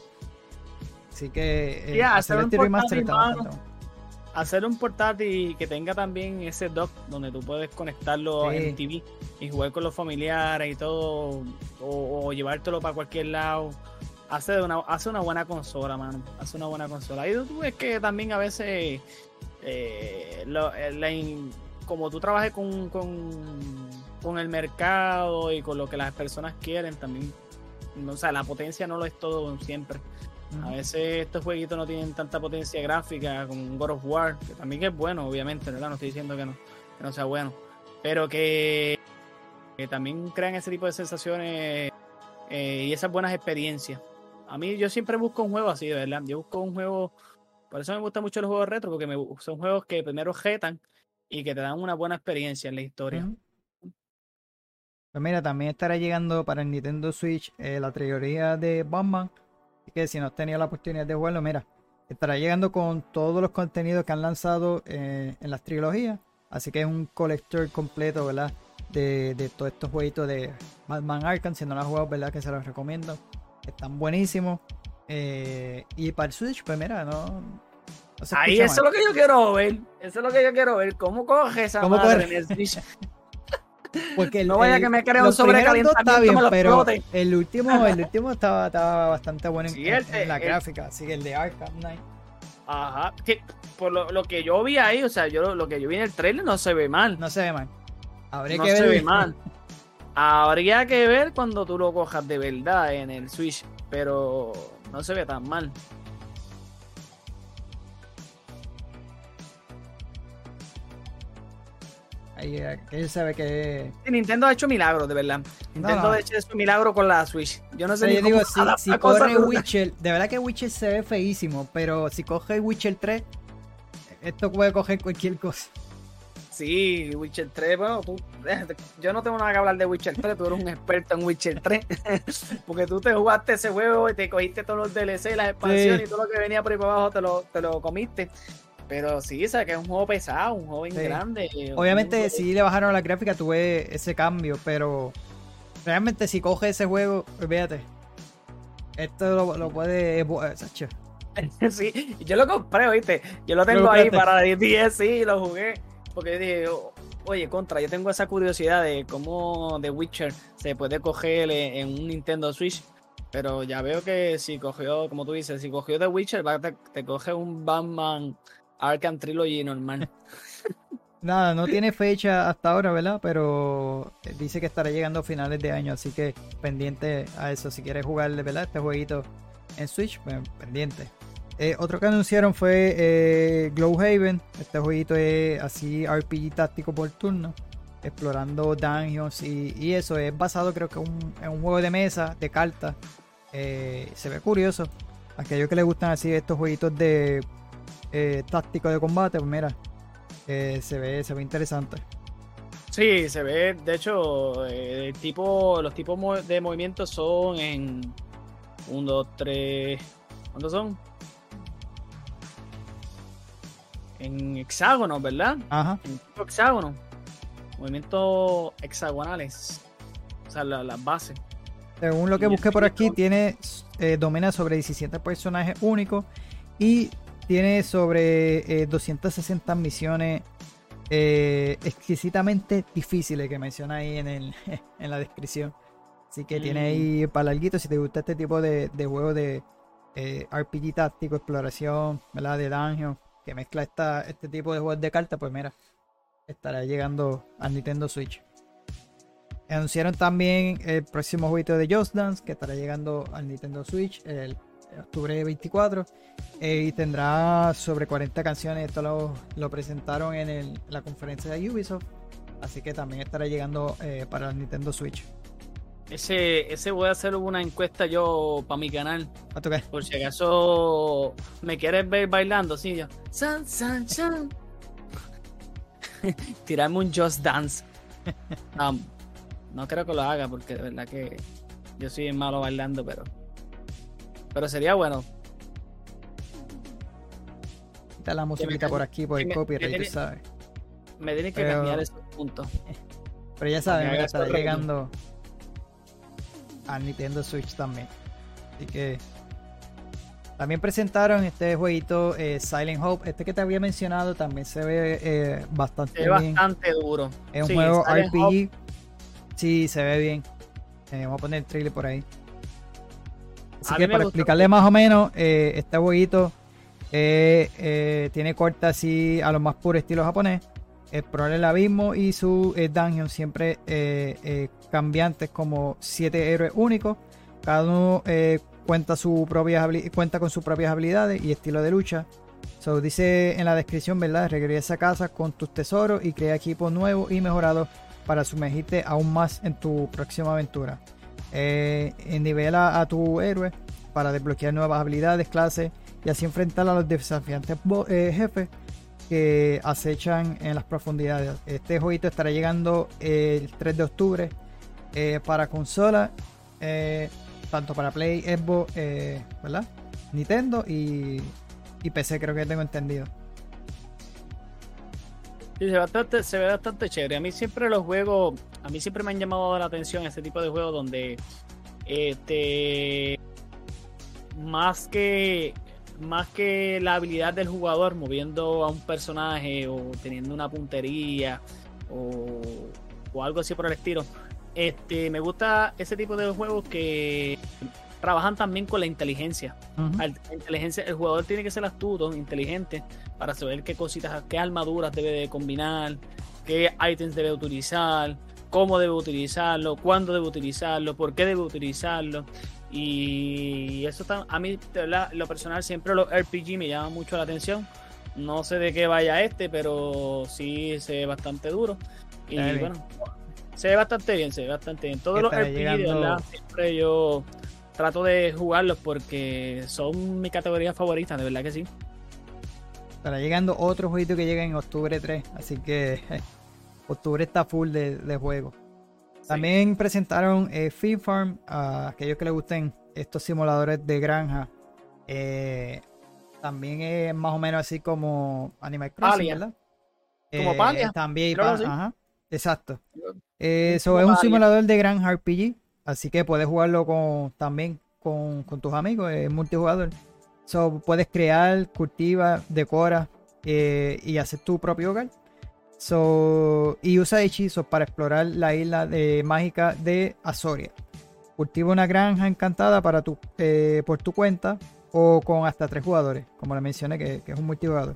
Así que eh, hacer, un portátil, hacer un portátil que tenga también ese dock donde tú puedes conectarlo en TV y jugar con los familiares y todo, o, llevártelo para cualquier lado. Hace una, hace una buena consola, mano. Hace una buena consola. Y tú ves que también a veces eh, lo, eh, como tú trabajes con, con, el mercado y con lo que las personas quieren, también, o sea, la potencia no lo es todo siempre. A veces estos jueguitos no tienen tanta potencia gráfica como God of War, que también es bueno, obviamente, ¿verdad? No estoy diciendo que no, que no sea bueno, pero que, también crean ese tipo de sensaciones eh, y esas buenas experiencias. A mí yo siempre busco un juego así, ¿verdad? Yo busco un juego, por eso me gustan mucho los juegos retro, porque me, son juegos que primero jetan y que te dan una buena experiencia en la historia. Pues mira, también estará llegando para el Nintendo Switch eh, la trilogía de Batman. Así que si no has tenido la oportunidad de jugarlo, mira, estará llegando con todos los contenidos que han lanzado eh, en las trilogías. Así que es un colector completo, ¿verdad? De, de todos estos jueguitos de Batman Arkham. Si no lo has jugado, ¿verdad? Que se los recomiendo. Están buenísimos. Eh, y para el Switch, pues mira, no, Ahí eso es lo que yo quiero ver. Eso es lo que yo quiero ver. ¿Cómo coge esa ¿Cómo madre en el Switch? Porque no vaya que me crea un sobrecalentamiento pero el último, el último estaba, estaba bastante bueno en, la gráfica, así que el de Arkham Knight. Ajá, que por lo, lo, que yo vi ahí, o sea, yo lo que yo vi en el trailer no se ve mal. No se ve mal. Habría no que se ve mal. Habría que ver cuando tú lo cojas de verdad en el Switch, pero no se ve tan mal. Ahí, que sabe que. Nintendo ha hecho milagros, de verdad. Nintendo ha hecho un milagro con la Switch. Yo no sé ni digo, si, si corre Witcher, de verdad que Witcher se ve feísimo, pero si coge Witcher 3, esto puede coger cualquier cosa. Sí, Witcher 3, bueno, tú, yo no tengo nada que hablar de Witcher 3, tú eres un experto en Witcher 3, porque tú te jugaste ese juego y te cogiste todos los DLC, las expansiones y todo lo que venía por ahí para abajo te lo, te lo comiste. Pero sí, o sea, que es un juego pesado, un juego grande. Obviamente, si le bajaron la gráfica, tuve ese cambio, pero realmente si coge ese juego, olvídate. Esto lo, puede. Sacho. sí, yo lo compré, ¿viste? Yo lo tengo ahí para 10, sí, lo jugué. Porque yo dije, oye, contra, yo tengo esa curiosidad de cómo The Witcher se puede coger en un Nintendo Switch. Pero ya veo que si cogió, como tú dices, si cogió The Witcher, te, te coge un Batman Arkham Trilogy normal. Nada, no tiene fecha hasta ahora, ¿verdad? Pero dice que estará llegando a finales de año, así que pendiente a eso. Si quieres jugar, ¿verdad? Este jueguito en Switch, pues, pendiente. Eh, otro que anunciaron fue eh, Glowhaven. Este jueguito es así RPG táctico por turno, explorando dungeons y, eso. Es basado, creo que en un juego de mesa, de cartas. Eh, se ve curioso. Aquellos que les gustan así estos jueguitos de eh, táctico de combate, pues mira, eh, se, ve, se ve interesante. Sí, se ve, de hecho, eh, tipo, los tipos de movimientos son en 1, 2, 3, ¿cuántos son? En hexágonos, ¿verdad? Ajá. En hexágono. Movimientos hexagonales. O sea, las bases. Según lo que busqué por aquí, tiene domina sobre 17 personajes únicos y tiene sobre 260 eh, misiones eh, exquisitamente difíciles que menciona ahí en, el, en la descripción. Así que tiene ahí mm. para larguito si te gusta este tipo de, de juego de eh, RPG táctico, exploración, ¿verdad? De dungeon, que mezcla esta, este tipo de juegos de cartas, pues mira, estará llegando al Nintendo Switch. Anunciaron también el próximo jueguito de Just Dance, que estará llegando al Nintendo Switch el octubre 24. Eh, y tendrá sobre 40 canciones. Esto lo, presentaron en la conferencia de Ubisoft. Así que también estará llegando eh, para el Nintendo Switch. Ese, ese voy a hacer una encuesta yo para mi canal. ¿A qué? Por si acaso me quieres ver bailando, sí, yo. San, san, san. Tirarme un Just Dance. no creo que lo haga porque de verdad que yo soy malo bailando, pero pero sería bueno. quitar la musiquita por aquí por el copyright, tú sabes. Me tiene que cambiar esos puntos. Pero ya saben, mira, estará llegando al Nintendo Switch también. Así que también presentaron este jueguito eh, Silent Hope. Este que te había mencionado también se ve eh, bastante se ve bastante duro. Es un juego RPG. Sí, se ve bien. Eh, vamos a poner el trailer por ahí. Así que para explicarle más o menos, este jueguito tiene corta así a lo más puro estilo japonés. Explorar el abismo y su dungeon siempre cambiantes como siete héroes únicos. Cada uno cuenta, su propia, cuenta con sus propias habilidades y estilo de lucha. So, dice en la descripción, ¿verdad? Regresa a casa con tus tesoros y crea equipos nuevos y mejorados para sumergirte aún más en tu próxima aventura. Eh, nivela a tu héroe para desbloquear nuevas habilidades, clases y así enfrentar a los desafiantes eh, jefes que acechan en las profundidades. Este jueguito estará llegando el 3 de octubre eh, para consola. Eh, tanto para Play, Xbox, eh, ¿verdad? Nintendo y, PC, creo que tengo entendido. Sí, se ve, bastante, se ve bastante chévere. A mí siempre los juegos, a mí siempre me han llamado la atención este tipo de juegos donde este más que más que la habilidad del jugador moviendo a un personaje o teniendo una puntería o, o algo así por el estilo, este, me gusta ese tipo de juegos que trabajan también con la inteligencia. inteligencia. El jugador tiene que ser astuto, inteligente, para saber qué cositas, qué armaduras debe de combinar, qué ítems debe utilizar, cómo debe utilizarlo, cuándo debe utilizarlo, por qué debe utilizarlo. Y eso está, a mí, lo personal, siempre los RPG me llaman mucho la atención. No sé de qué vaya este, pero sí se ve bastante duro. Y bueno, se ve bastante bien, se ve bastante bien. Todos los RPG, Siempre yo trato de jugarlos porque son mi categoría favorita, de verdad que sí. Estará llegando otro jueguito que llega en octubre 3, así que octubre está full de, de juegos. También presentaron eh, Farm a aquellos que les gusten estos simuladores de granja. Eh, también es más o menos así como Animal Crossing, ¿verdad? Como eh, Palia. También, ajá, exacto. Eso es un simulador de gran RPG, así que puedes jugarlo con, también con, tus amigos, es multijugador. So, puedes crear, cultiva, decora eh, y hacer tu propio hogar. So, y usa hechizos para explorar la isla de, mágica de Azoria. Cultiva una granja encantada para tu, eh, por tu cuenta o con hasta tres jugadores, como le mencioné, que, es un multijugador.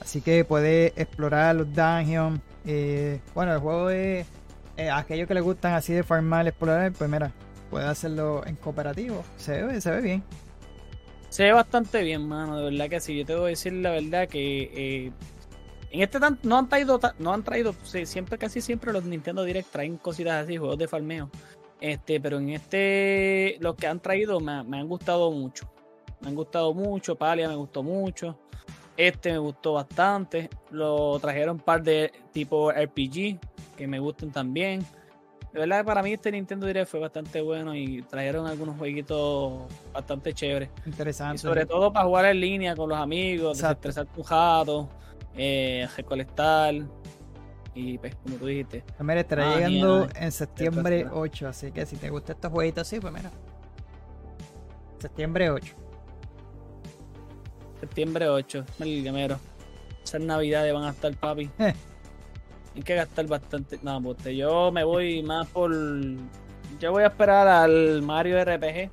Así que puedes explorar los dungeons, eh, bueno, el juego es. Eh, aquellos que les gustan así de farmar, explorar, pues mira, puede hacerlo en cooperativo. Se ve, se ve bien. Se ve bastante bien, mano, de verdad que sí. Yo te voy a decir la verdad que. Eh, en este no han traído, no han traído, siempre, casi siempre los Nintendo Direct traen cositas así, juegos de farmeo. Este, pero en este, los que han traído me, me han gustado mucho. Me han gustado mucho, Palia me gustó mucho. Este me gustó bastante. Lo trajeron un par de tipo RPG que me gustan también. De verdad, para mí este Nintendo Direct fue bastante bueno y trajeron algunos jueguitos bastante chéveres. Interesante. sobre todo para jugar en línea con los amigos, desestresar tu jato, eh, recolectar. Y pues, como tú dijiste. Pues mira, estará ah, llegando en septiembre 8, así que si te gusta estos jueguitos así, pues mira. Septiembre 8. Septiembre 8, el gamero. Esas navidades van a estar, papi. Hay que gastar bastante. No, pues yo me voy más por. Yo voy a esperar al Mario RPG.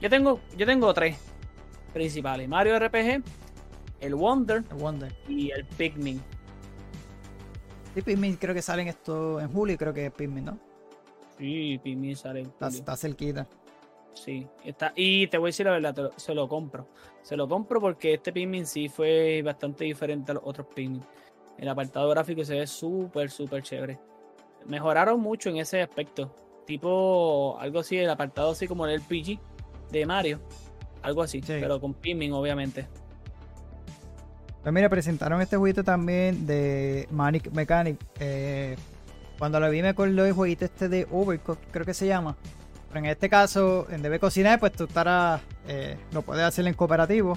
Yo tengo, yo tengo tres principales: Mario RPG, el Wonder, el Wonder. y el Pikmin. Sí, Pikmin creo que salen esto en julio, creo que es Pikmin, ¿no? Sí, Pikmin sale en julio. Está, cerquita. Sí, está. Y te voy a decir la verdad, se lo compro. Se lo compro porque este Pikmin sí fue bastante diferente a los otros Pikmin. El apartado gráfico se ve súper, súper chévere. Mejoraron mucho en ese aspecto. Tipo, algo así, el apartado así como el RPG de Mario. Algo así, pero con Pikmin, obviamente. Pues mira, presentaron este jueguito también de Manic Mechanic. Eh, cuando lo vi me acordó del jueguito este de Overcooked, creo que se llama en este caso, en Debe Cocinar, pues tú estarás, eh, lo puedes hacer en cooperativo.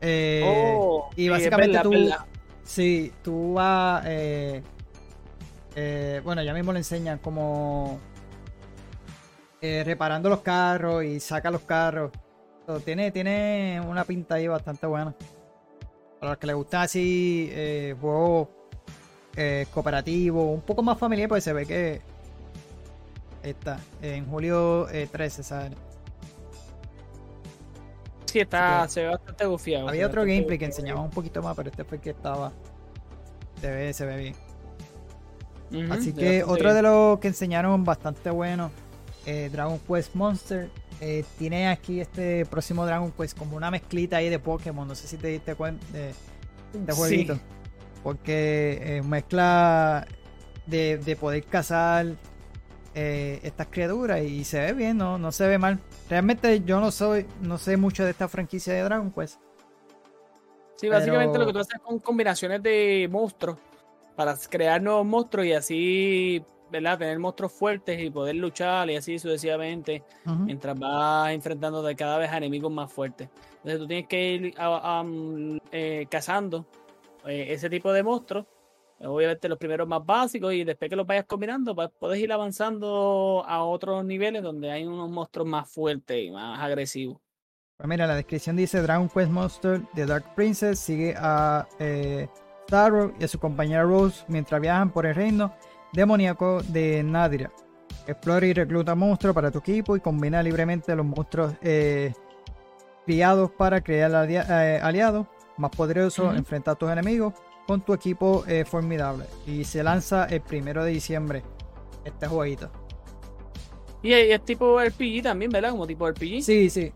Eh, Oh, y sí, básicamente verdad, tú. Sí, tú vas, eh, eh, bueno, ya mismo le enseñan como eh, reparando los carros y saca los carros. Tiene, tiene una pinta ahí bastante buena. Para los que les gustan así juegos cooperativos, un poco más familiar, pues se ve que está en julio eh, 13, ¿sabes? Sí, está, se ve bastante gufiado. Había otro gameplay que enseñaba un poquito más, pero este fue el que estaba. Se ve, se ve bien. Así que otro de los que enseñaron bastante bueno, eh, Dragon Quest Monster. eh, tiene aquí este próximo Dragon Quest como una mezclita ahí de Pokémon. No sé si te diste cuenta de este jueguito. Porque eh, mezcla de, de poder cazar eh, estas criaturas y se ve bien, no, no se ve mal. Realmente yo no soy, no sé mucho de esta franquicia de Dragon Quest. Sí, básicamente pero- lo que tú haces con combinaciones de monstruos para crear nuevos monstruos y así, ¿verdad? Tener monstruos fuertes y poder luchar y así sucesivamente mientras vas enfrentándote cada vez a enemigos más fuertes. Entonces tú tienes que ir a- a, mm, eh, cazando eh, ese tipo de monstruos. Obviamente los primeros más básicos y después que los vayas combinando, pues puedes ir avanzando a otros niveles donde hay unos monstruos más fuertes y más agresivos. Pues mira, la descripción dice Dragon Quest Monster The Dark Princess sigue a eh, Starro y a su compañera Rose mientras viajan por el reino demoníaco de Nadira. Explora y recluta monstruos para tu equipo y combina libremente los monstruos eh, criados para crear eh, aliados más poderosos, Ujú. enfrenta a tus enemigos con tu equipo eh, formidable. Y se lanza el primero de diciembre este jueguito. Y, es tipo RPG también, ¿verdad? Como tipo RPG. Sí, sí,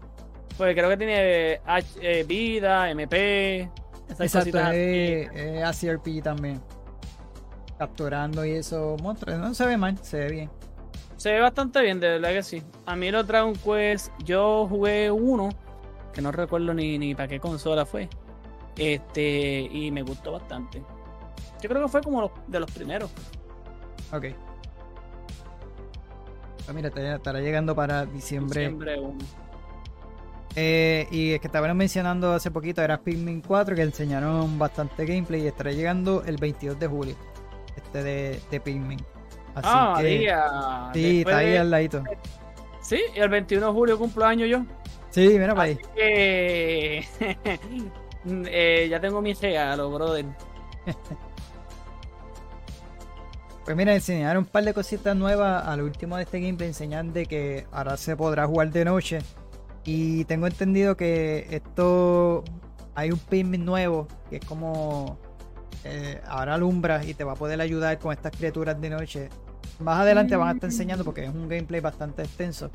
Porque creo que tiene eh, vida, MP. Exacto, es, es así RPG también. Capturando y eso, monstruos. No se ve mal, se ve bien. Se ve bastante bien, de verdad que sí. A mí los Dragon Quest, yo jugué uno, que no recuerdo ni, ni para qué consola fue. Este, y me gustó bastante. Yo creo que fue como los- de los primeros. Ok. Pues mira, estará llegando para diciembre. Siempre uno. Eh, y es que estaban mencionando hace poquito, era Pikmin 4, que enseñaron bastante gameplay y estará llegando el 22 de julio. Este de, de Pikmin. Así ah, que. día. sí, después está ahí de- al ladito. Sí, el 21 de julio cumplo año yo. Sí, mira para ahí. Que eh, ya tengo mi regalo, brother. Pues mira, enseñaron un par de cositas nuevas al último de este gameplay, enseñan de que ahora se podrá jugar de noche. Y tengo entendido que esto hay un Pikmin nuevo que es como eh, ahora alumbra y te va a poder ayudar con estas criaturas de noche. Más adelante van a estar enseñando porque es un gameplay bastante extenso.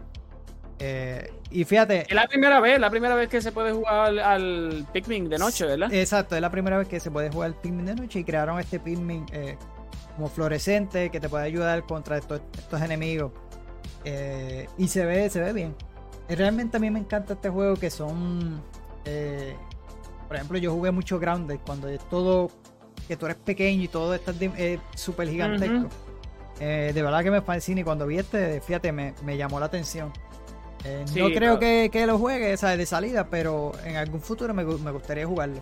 Eh, y fíjate, Es la primera vez, la primera vez que se puede jugar al, al Pikmin de noche, ¿verdad? Exacto, es la primera vez que se puede jugar Pikmin de noche y crearon este Pikmin eh, como fluorescente que te puede ayudar contra estos, estos enemigos. Eh, y se ve, se ve bien. Y realmente a mí me encanta este juego que son. eh, por ejemplo, yo jugué mucho Grounded cuando es todo. que tú eres pequeño y todo está súper gigantesco. Eh, de verdad que me fascina y cuando vi este, fíjate, me, me llamó la atención. Eh, Sí, no creo claro. que, que lo juegue ¿sabes? de salida, pero en algún futuro me, me gustaría jugarlo.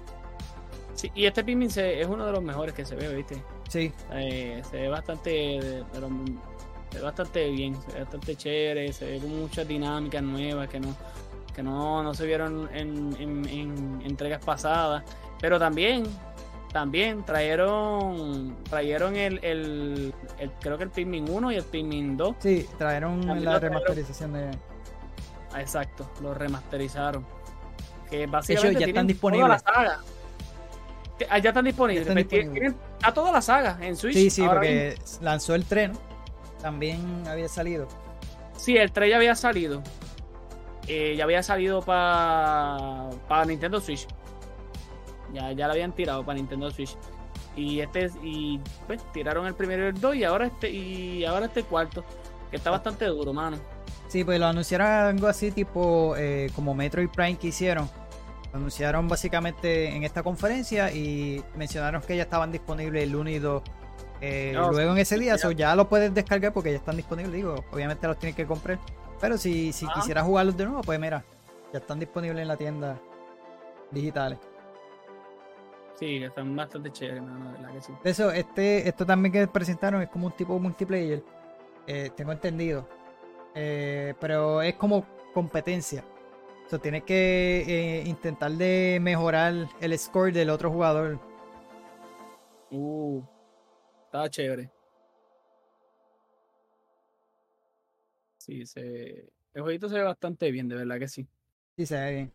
Sí, y este Pikmin se- es uno de los mejores que se ve, ¿viste? Sí, Eh, se ve bastante de lo- se ve bastante bien, se ve bastante chévere, se ve con muchas dinámicas nuevas que no, que no, no se vieron en, en- en entregas pasadas. Pero también, también trajeron, trajeron el, el, el- creo que el Pikmin 1 y el Pikmin 2. sí, trajeron También la remasterización de. Ah, exacto, lo remasterizaron. Que hecho, básicamente ya están tienen toda la disponibles. saga. Ah, ya están disponibles. Ya están disponibles. tienen- Está toda la saga en Switch. Sí, sí, porque lanzó el tren. También había salido. Sí, el 3 ya había salido. Eh, ya había salido para para Nintendo Switch. Ya, ya lo habían tirado para Nintendo Switch. Y este es- y pues tiraron el primero y el 2 y ahora este y ahora este cuarto, que está bastante duro, mano. Sí, pues lo anunciaron algo así tipo eh, como Metroid Prime que hicieron. Lo anunciaron básicamente en esta conferencia y mencionaron que ya estaban disponibles el 1 y 2 eh, No, luego en ese día. ya. so ya los puedes descargar porque ya están disponibles. Digo, obviamente los tienes que comprar. Pero si, si Ah. quisieras jugarlos de nuevo, pues mira, ya están disponibles en la tienda digitales. Sí, están bastante chéveres, mano, verdad que sí. Eso, este, esto también que presentaron es como un tipo multiplayer. eh, tengo entendido. Eh, pero es como competencia. O sea, tienes que eh, intentar de mejorar el score del otro jugador. Uh, estaba chévere. Sí, se... el jueguito se ve bastante bien, de verdad que sí. Sí, se ve bien.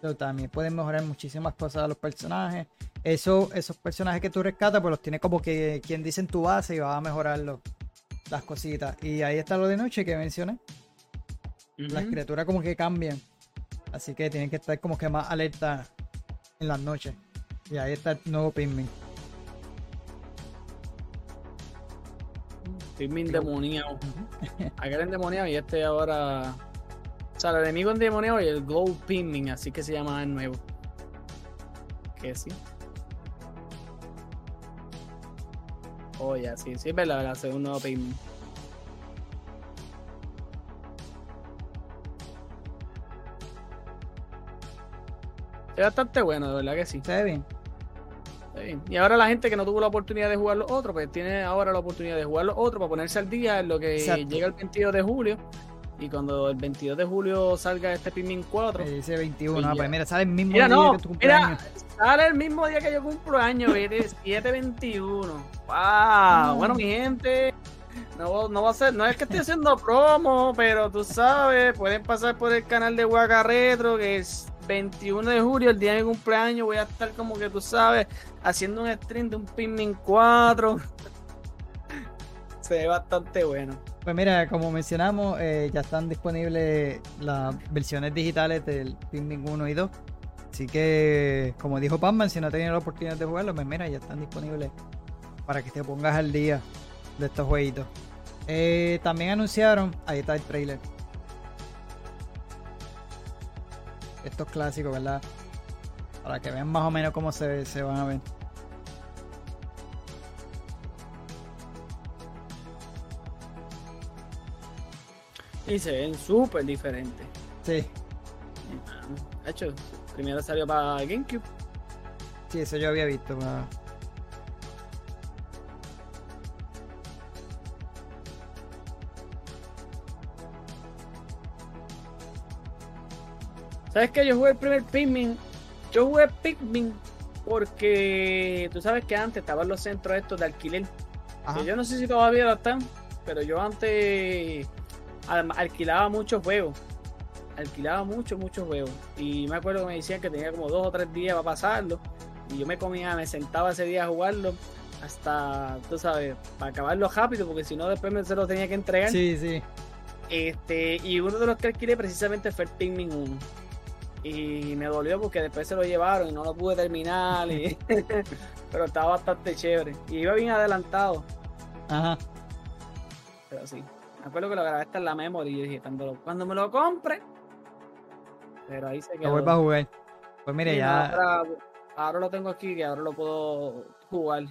Pero también pueden mejorar muchísimas cosas a los personajes. Eso, esos personajes que tú rescatas, pues los tiene como que quien dice en tu base y va a mejorar los- las cositas. Y ahí está lo de noche que mencioné. Las criaturas como que cambian. Así que tienen que estar como que más alerta en las noches. Y ahí está el nuevo Pikmin. Pikmin endemoniado. Aquel endemoniado y este ahora. O sea, el enemigo endemoniado y el Glow Pikmin, así que se llama el nuevo. Que sí. Oh, ya, sí, sí, es verdad, verdad, es un nuevo Pikmin. Es bastante bueno, de verdad que sí. Se ve bien. Está bien. Y ahora la gente que no tuvo la oportunidad de jugar los otros, pues tiene ahora la oportunidad de jugar los otros para ponerse al día en lo que Exacto. llega el 22 de julio. Y cuando el 22 de julio salga este Pikmin 4, Eh, Dice 21. Pues ah, ya. pues mira, sale el mismo Mira, día no, que tu mira, cumpleaños. sale el mismo día que yo cumplo año, ¿viste? 721. ¡Wow! Bueno, mi gente, no, no va a ser, no es que esté haciendo promo, pero tú sabes, pueden pasar por el canal de Waka Retro, que es 21 de julio, el día de mi cumpleaños, voy a estar como que tú sabes, haciendo un stream de un Pikmin 4. Se ve bastante bueno. Pues mira, como mencionamos, eh, ya están disponibles las versiones digitales del Pikmin 1 y 2. Así que, como dijo Pamman, si no tenido la oportunidad de jugarlo, pues mira, ya están disponibles para que te pongas al día de estos jueguitos. Eh, también anunciaron, ahí está el trailer. Estos clásicos, ¿verdad? Para que vean más o menos cómo se, se van a ver. Y se ven súper diferentes. Sí, De hecho, primero salió para GameCube. sí, eso yo había visto. pa- ¿Sabes qué? Yo jugué el primer Pikmin. Yo jugué Pikmin porque tú sabes que antes estaban los centros estos de alquiler. Ajá. Que yo no sé si todavía lo están, pero yo antes alquilaba muchos juegos. Alquilaba muchos, muchos juegos. Y me acuerdo que me decían que tenía como dos o tres días para pasarlo. Y yo me comía, me sentaba ese día a jugarlo hasta, tú sabes, para acabarlo rápido, porque si no después me se lo tenía que entregar. Sí, sí. Este, y uno de los que alquilé precisamente fue el Pikmin 1. Y me dolió porque después se lo llevaron y no lo pude terminar. y- pero estaba bastante chévere. Y iba bien adelantado. Ajá. Pero sí. Me acuerdo que lo grabé hasta en la memoria y dije, cuando, lo- cuando me lo compre. Pero ahí se Lo quedó. vuelvo a jugar. Pues mire, ya. ahora, ahora lo tengo aquí que ahora lo puedo jugar.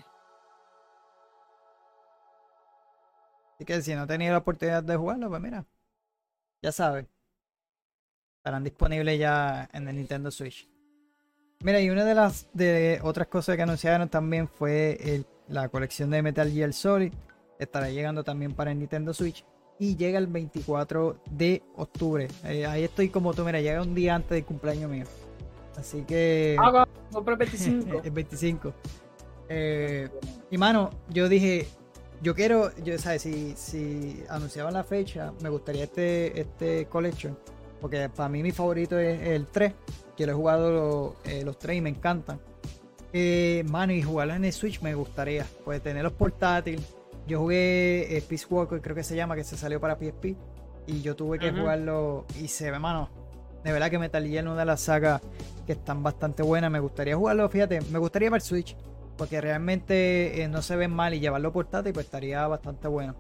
Así que si no he tenido la oportunidad de jugarlo, pues mira. Ya sabes. Estarán disponibles ya en el Nintendo Switch. Mira, y una de las de otras cosas que anunciaron también fue el- la colección de Metal Gear Solid. Estará llegando también para el Nintendo Switch. Y llega el 24 de octubre. Eh, ahí estoy como tú, mira, llega un día antes del cumpleaños mío. Así que. Ah, compré el 25. el 25. Eh, y mano, yo dije, yo quiero, yo sabes, si, si anunciaban la fecha, me gustaría este, este collection. Porque para mí mi favorito es el 3. Que lo he jugado lo- eh, los 3 y me encantan. Eh, mano, y jugarlo en el Switch me gustaría. Pues tenerlos portátil. Yo jugué eh, Peace Walker, creo que se llama, que se salió para PSP. Y yo tuve que jugarlo y se ve, mano. De verdad que Metal Gear es una de las sagas que están bastante buenas. Me gustaría jugarlo, fíjate, me gustaría el Switch. Porque realmente eh, no se ven mal y llevarlo portátil pues estaría bastante bueno.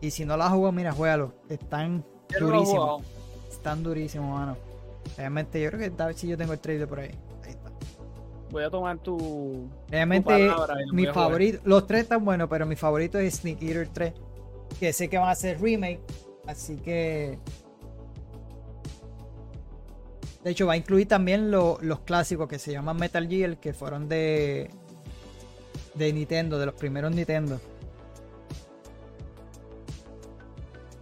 Y si no la jugado, mira, juégalo. Están durísimos. Están durísimos, mano. Realmente yo creo que a ver si yo tengo el trailer por ahí. Voy a tomar tu, tu Realmente palabra mi favorito, los tres están buenos, pero mi favorito es Sneak Eater 3. Que sé que van a hacer remake. Así que De hecho, va a incluir también lo- los clásicos que se llaman Metal Gear, que fueron de, de Nintendo, de los primeros Nintendo.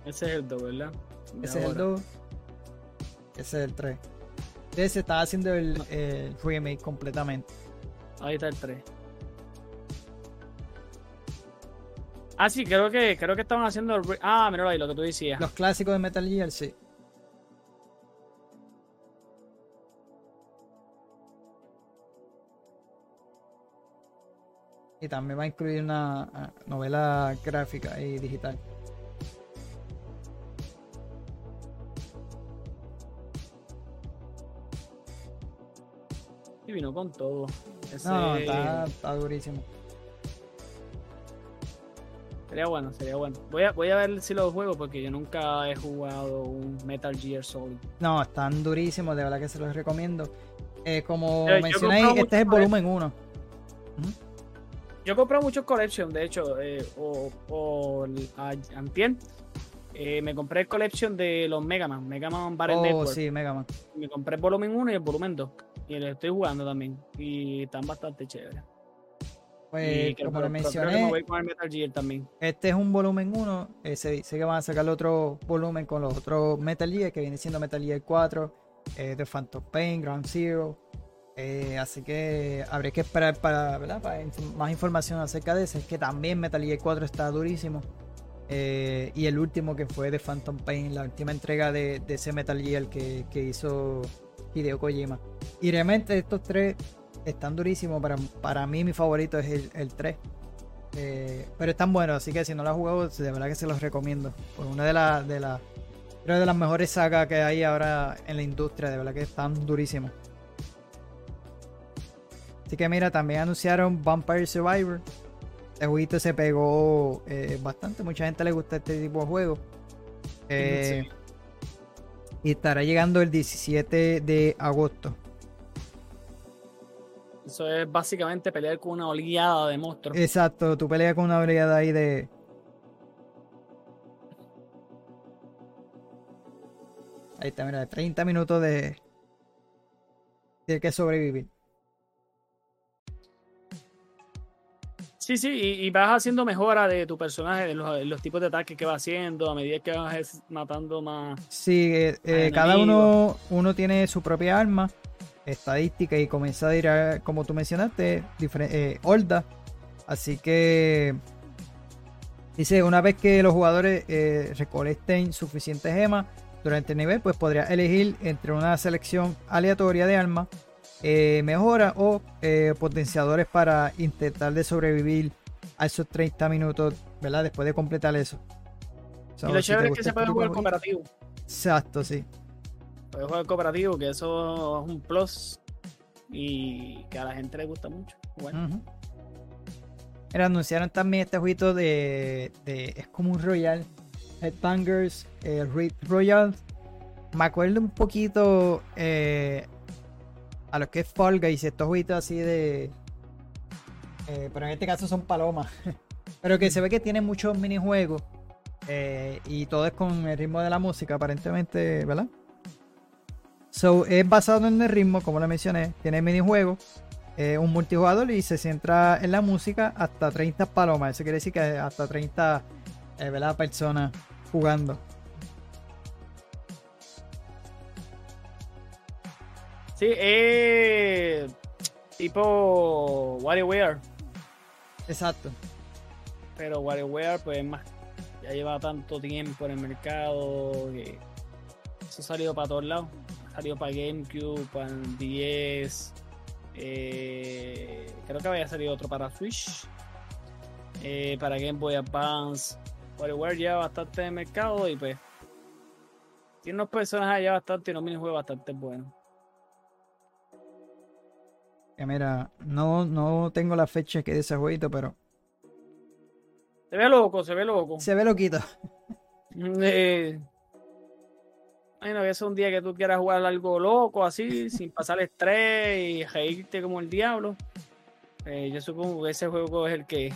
Ese es el 2, ¿verdad? De Ese es el ahora. 2. Ese es el 3. Ese se estaba haciendo el, el remake completamente. Ahí está el 3. Ah, sí, creo que, creo que estaban haciendo Ah, mira ahí lo que tú decías. Los clásicos de Metal Gear, sí. Y también va a incluir una ah, novela gráfica y digital. Y vino con todo. Ese... No, está, está durísimo. Sería bueno, sería bueno. Voy a, voy a ver si lo juego porque yo nunca he jugado un Metal Gear Solid. No, están durísimos, de verdad que se los recomiendo. Eh, como yo mencioné, este es el volumen 1. Yo he comprado muchos collection, de hecho, eh, o, o el- a- antier, eh, me compré el collection de los Mega Man, Mega Man Battle Oh, Network. sí, Mega Man. Me compré el volumen 1 y el volumen 2. Y lo estoy jugando también. Y están bastante chéveres. Pues, como creo que me mencioné, voy con el Metal Gear también. Este es un volumen 1. eh, se dice que van a sacar otro volumen con los otros Metal Gear, que viene siendo Metal Gear 4, eh, The Phantom Pain, Ground Zero. eh, así que habría que esperar para, ¿verdad? para inf- más información acerca de ese. Es que también Metal Gear 4 está durísimo. eh, y el último que fue The Phantom Pain, la última entrega de, de ese Metal Gear que, que hizo Hideo Kojima. Y realmente estos tres están durísimos. Para, para mí mi favorito es el, el 3. Eh, pero están buenos, así que si no lo has jugado, de verdad que se los recomiendo. Pues una de las de las creo de las mejores sagas que hay ahora en la industria, de verdad que están durísimos. Así que mira, también anunciaron Vampire Survivor. El jueguito se pegó eh, bastante, mucha gente le gusta este tipo de juego. Eh, Sí. Y estará llegando el 17 de agosto. Eso es básicamente pelear con una oleada de monstruos. Exacto, tú peleas con una oleada ahí de. Ahí está, mira, 30 minutos de. Tienes que sobrevivir. Sí, sí, y, y vas haciendo mejora de tu personaje, de los, los tipos de ataques que va haciendo a medida que vas matando más. Sí, eh, eh, cada uno, uno tiene su propia arma, estadística y comienza a ir, a, como tú mencionaste, eh, horda. Así que. Dice, una vez que los jugadores eh, recolecten suficientes gemas durante el nivel, pues podría elegir entre una selección aleatoria de armas, eh, mejora o eh, potenciadores para intentar de sobrevivir a esos 30 minutos, ¿verdad? Después de completar eso. So, y lo si chévere es que se puede jugar cooperativo. Exacto, sí. Puedes jugar cooperativo, que eso es un plus. Y que a la gente le gusta mucho. Bueno. Mira, anunciaron también este jueguito de, de- Es como un Royal. Headbangers eh, Raid Royal. Me acuerdo un poquito eh, a lo que es Fall Guys, estos jueguitos así de. eh, pero en este caso son palomas. pero que se ve que tiene muchos minijuegos. eh, y todo es con el ritmo de la música, aparentemente, ¿verdad? So, es basado en el ritmo, como le mencioné. Tiene minijuegos eh, un multijugador y se centra en la música hasta 30 palomas. Eso quiere decir que hasta 30 eh, ¿verdad? personas jugando. Sí, eh, tipo WarioWare. Exacto. Pero WarioWare, pues más. Ya lleva tanto tiempo en el mercado que eso ha salido para todos lados. Ha salido para GameCube, para el 10. eh, creo que había salido otro para Switch. eh, para Game Boy Advance. WarioWare lleva bastante en el mercado y pues. Tiene unos personajes ya bastante y unos minijuegos bastante buenos. Que mira, no, no tengo la fecha que de ese jueguito, pero Se ve loco, se ve loco. se ve loquito. Eh, ay, no, que es un día que tú quieras jugar algo loco así, sin pasar estrés y reírte como el diablo. Eh, yo supongo que ese juego es el que.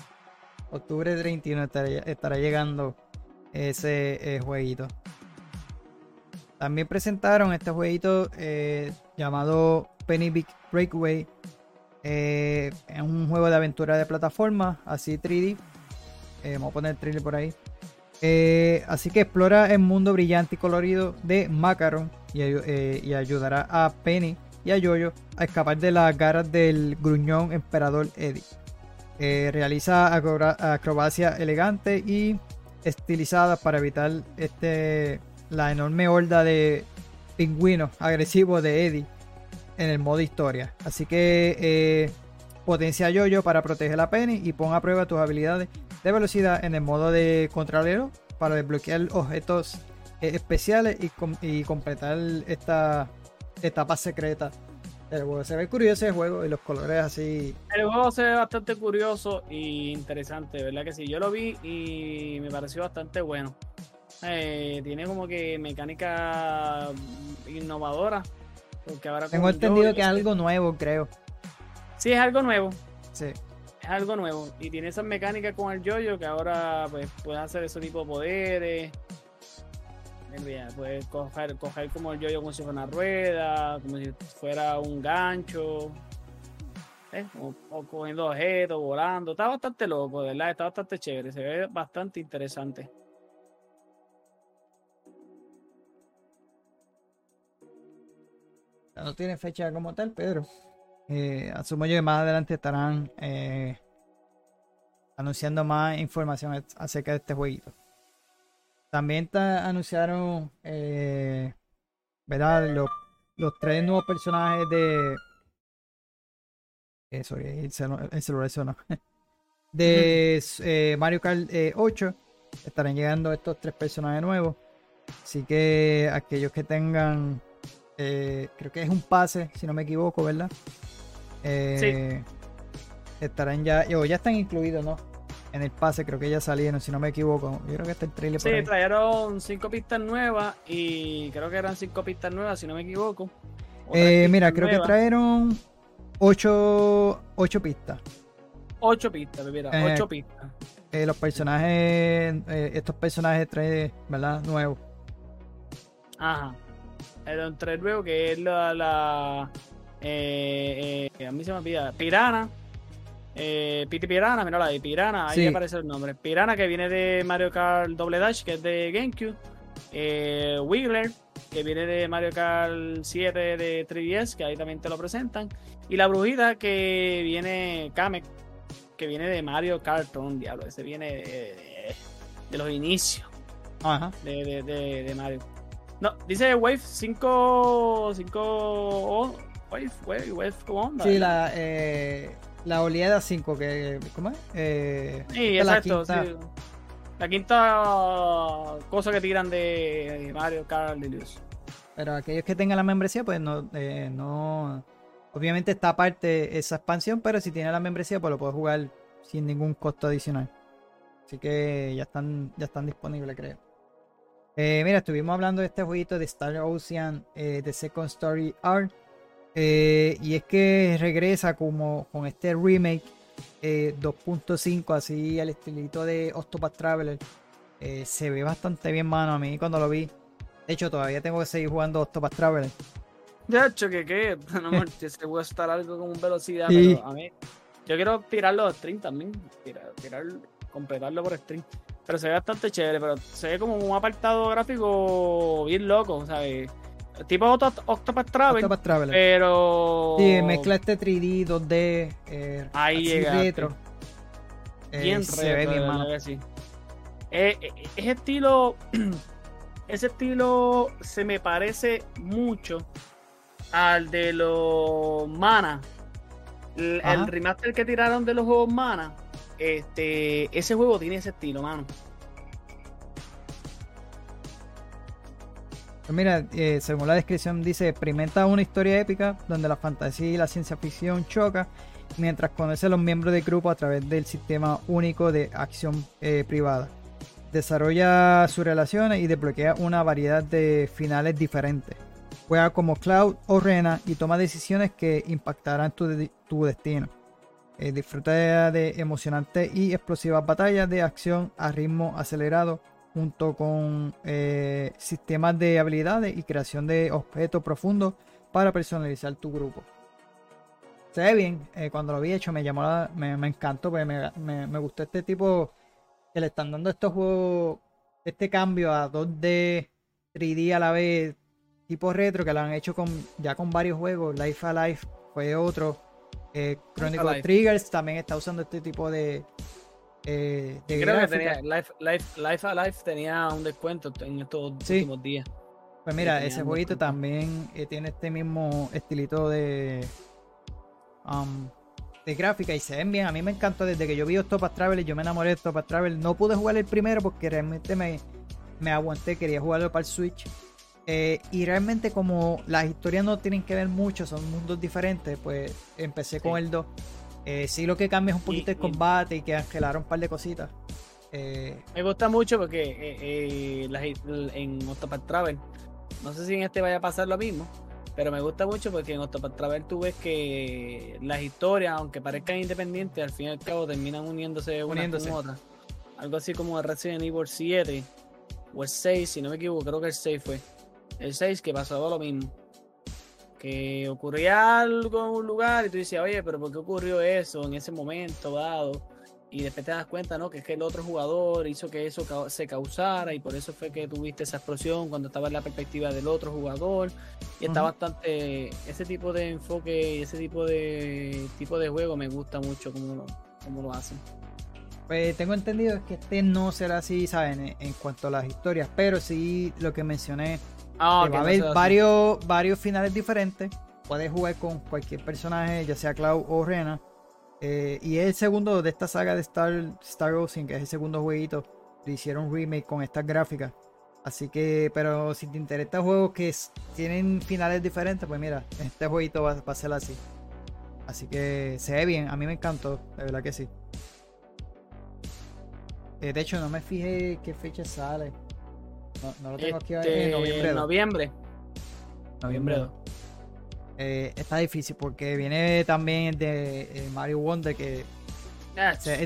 Octubre 31 estará, estará llegando ese eh, jueguito. También presentaron este jueguito eh, llamado Penny Big Breakaway. Eh, es un juego de aventura de plataforma, así 3D. Eh, vamos a poner el trailer por ahí. así que explora el mundo brillante y colorido de Macaron y, ayudará a Penny y a Yoyo a escapar de las garras del gruñón emperador Eddie. realiza acrobacia elegante y estilizadas para evitar este, la enorme horda de pingüinos agresivos de Eddie en el modo historia. Así que eh, potencia Yoyo para proteger a Penny y pon a prueba tus habilidades de velocidad en el modo de contralero para desbloquear objetos eh, especiales y, y completar esta etapa secreta se ve curioso el juego y los colores así. El juego se ve bastante curioso e interesante, ¿verdad que sí? Yo lo vi y me pareció bastante bueno. Eh, tiene como que mecánica innovadora. Porque ahora Tengo entendido que es algo nuevo, creo. Sí, es algo nuevo. Sí. Es algo nuevo. Y tiene esas mecánicas con el yoyo que ahora pues puedes hacer ese tipo de poderes. Puedes coger, coger como el yoyo como si fuera una rueda, como si fuera un gancho. ¿eh? O, cogiendo objetos, volando. Está bastante loco, ¿verdad? Está bastante chévere. Se ve bastante interesante. No tiene fecha como tal, Pedro. Eh, asumo yo que más adelante estarán eh, anunciando más información acerca de este jueguito. También anunciaron, eh, ¿verdad? Los, los, tres nuevos personajes de. Eh, sorry, el, celular sonó. De eh, Mario Kart 8. Eh, estarán llegando estos tres personajes nuevos. Así que aquellos que tengan. Creo que es un pase, si no me equivoco, ¿verdad? sí. Estarán ya. O ya están incluidos, ¿no? en el pase, creo que ya salieron, si no me equivoco. Yo creo que está el trailer Sí, trajeron cinco pistas nuevas y creo que eran cinco pistas nuevas, si no me equivoco. Eh, mira, creo que trajeron ocho, ocho pistas. Ocho pistas, mira, eh, ocho pistas. Eh, los personajes, estos personajes traen, ¿verdad? Nuevos. Ajá. El tres nuevo que es la, la a mí se me olvida, Pirana, eh, Piti Pirana, mira la de Pirana, ahí aparece el nombre. Pirana que viene de Mario Kart Double Dash, que es de GameCube. Eh, Wiggler, que viene de Mario Kart 7 de 3DS, que ahí también te lo presentan. Y la brujita que viene, Kamek, que viene de Mario Kart, un diablo, ese viene de, los inicios Ajá. De, de, Mario. No, dice Wave 5. 5. Wave, Wave, Wave, ¿cómo onda? Sí, la. Eh la oleada 5, que. ¿Cómo es? Eh, sí, exacto. La quinta... la quinta cosa que tiran de Mario Kart Deluxe. Pero aquellos que tengan la membresía, pues no, eh, no. Obviamente está aparte esa expansión, pero si tiene la membresía, pues lo puedes jugar sin ningún costo adicional. Así que ya están, ya están disponibles, creo. Eh, mira, estuvimos hablando de este jueguito de Star Ocean, eh, de Second Story Art. Eh, y es que regresa como con este remake 2.5, eh, así al estilito de Octopath Traveler. Se ve bastante bien, mano. A mí cuando lo vi. De hecho, todavía tengo que seguir jugando Octopath Traveler. De hecho, que qué. No, se puede estar algo con velocidad, pero a mí. Yo quiero tirarlo a stream también. Tirar, tirar, completarlo por stream. Pero se ve bastante chévere, pero se ve como un apartado gráfico bien loco, ¿sabes? tipo Octopath Travel, Octopath Traveler. Pero. Sí, mezcla este 3D, 2D. Eh, Ahí llega. Retro. Bien eh, se ve bien, mano. Eh, eh, ese estilo. ese estilo se me parece mucho al de los Mana. El, el, remaster que tiraron de los juegos Mana. Este, ese juego tiene ese estilo, mano. Pues mira, eh, según la descripción dice, experimenta una historia épica donde la fantasía y la ciencia ficción chocan mientras conoce a los miembros del grupo a través del sistema único de acción eh, privada. Desarrolla sus relaciones y desbloquea una variedad de finales diferentes. Juega como Cloud o Rena y toma decisiones que impactarán tu, destino. Eh, de emocionantes y explosivas batallas de acción a ritmo acelerado junto con eh, sistemas de habilidades y creación de objetos profundos para personalizar tu grupo. Se ve bien, eh, cuando lo vi hecho me llamó me, encantó, porque me, me, gustó este tipo que le están dando estos juegos, este cambio a 2D, 3D a la vez, tipo retro, que lo han hecho con ya con varios juegos, Life Alive fue otro, eh, Chronicle Triggers también está usando este tipo de, eh, Creo que tenía, Life, Life, Life Alive tenía un descuento en estos últimos días. Pues mira, ese jueguito también eh, tiene este mismo estilito de um, de gráfica y se ven bien. A mí me encantó desde que yo vi Octopath Travel y yo me enamoré de Octopath Travel. No pude jugar el primero porque realmente me, me aguanté, quería jugarlo para el Switch. Eh, y realmente como las historias no tienen que ver mucho, son mundos diferentes, pues empecé con el 2. Eh, sí lo que cambia es un poquito el combate y que angelaron un par de cositas. Eh, me gusta mucho porque en Octopath Travel, no sé si en este vaya a pasar lo mismo, pero me gusta mucho porque en Octopath Travel tú ves que las historias, aunque parezcan independientes, al fin y al cabo terminan uniéndose una con otra. Algo así como el Resident Evil 7 o el 6, si no me equivoco, creo que el 6 fue. El 6 que pasaba lo mismo. Que ocurría algo en un lugar y tú decías, oye, pero ¿por qué ocurrió eso en ese momento dado? y después te das cuenta, ¿no? Que es que el otro jugador hizo que eso se causara y por eso fue que tuviste esa explosión cuando estaba en la perspectiva del otro jugador y está bastante ese tipo de enfoque y ese tipo de tipo de juego me gusta mucho como lo, como lo hacen. Pues tengo entendido que este no será así, ¿saben? En, cuanto a las historias, pero sí lo que mencioné, ah, va a haber varios, varios finales diferentes. Puedes jugar con cualquier personaje, ya sea Cloud o Rena eh, y es el segundo de esta saga de Star, Star Ocean, que es el segundo jueguito. Le hicieron remake con estas gráficas. Así que, pero si te interesa juegos que tienen finales diferentes, pues mira, este jueguito va, a ser así. Así que se ve bien, a mí me encantó, de verdad que sí. Eh, de hecho, no me fijé qué fecha sale. No, lo tengo aquí en este, noviembre. Noviembre. Noviembre 2. Eh, está difícil porque viene también de eh, Mario Wonder que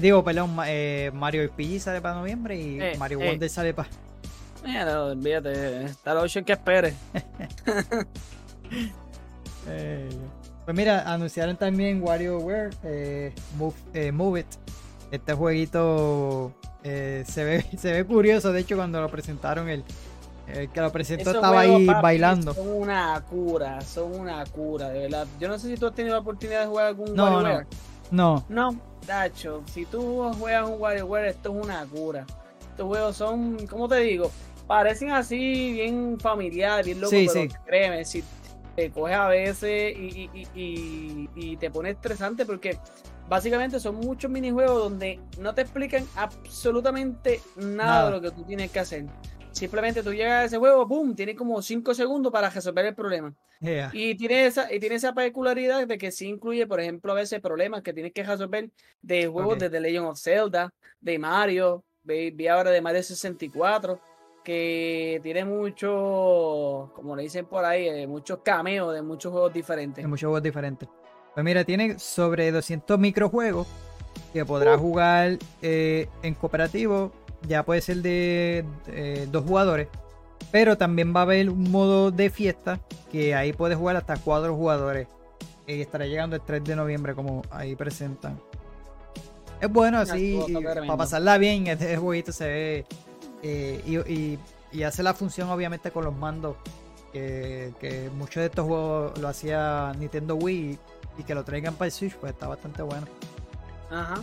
digo, perdón, eh, Mario RPG sale para noviembre y Mario Wonder sale para. Mira, olvídate, está la opción que espere. pues mira, anunciaron también WarioWare Move, Move It. Este jueguito se, ve, se ve curioso, de hecho, cuando lo presentaron el el que lo presentó estaba ahí bailando. Son una cura, son una cura, de verdad. Yo no sé si tú has tenido la oportunidad de jugar algún no, WarioWare. No. No, Dacho, si tú juegas un WarioWare, esto es una cura. Estos juegos son, ¿cómo te digo? Parecen así bien familiares, bien locos, sí, pero sí. créeme, si te coges a veces y, y, y, y, te pone estresante porque básicamente son muchos minijuegos donde no te explican absolutamente nada, de lo que tú tienes que hacer. Simplemente tú llegas a ese juego, boom, tiene como 5 segundos para resolver el problema. Y, tiene esa, y tiene esa particularidad de que sí incluye, por ejemplo, a veces problemas que tienes que resolver de juegos de The Legend of Zelda, de Mario, vi, ahora de Mario 64, que tiene mucho, como le dicen por ahí, eh, muchos cameos de muchos juegos diferentes. De muchos juegos diferentes. Pues mira, tiene sobre 200 microjuegos que podrás uh. jugar eh, en cooperativo ya puede ser de dos jugadores. Pero también va a haber un modo de fiesta que ahí puedes jugar hasta cuatro jugadores. Y estará llegando el 3 de noviembre, como ahí presentan. Es bueno así, para pasarla bien. Este jueguito se ve eh, y, hace la función, obviamente, con los mandos. Que, muchos de estos juegos lo hacía Nintendo Wii y que lo traigan para el Switch, pues está bastante bueno. Ajá.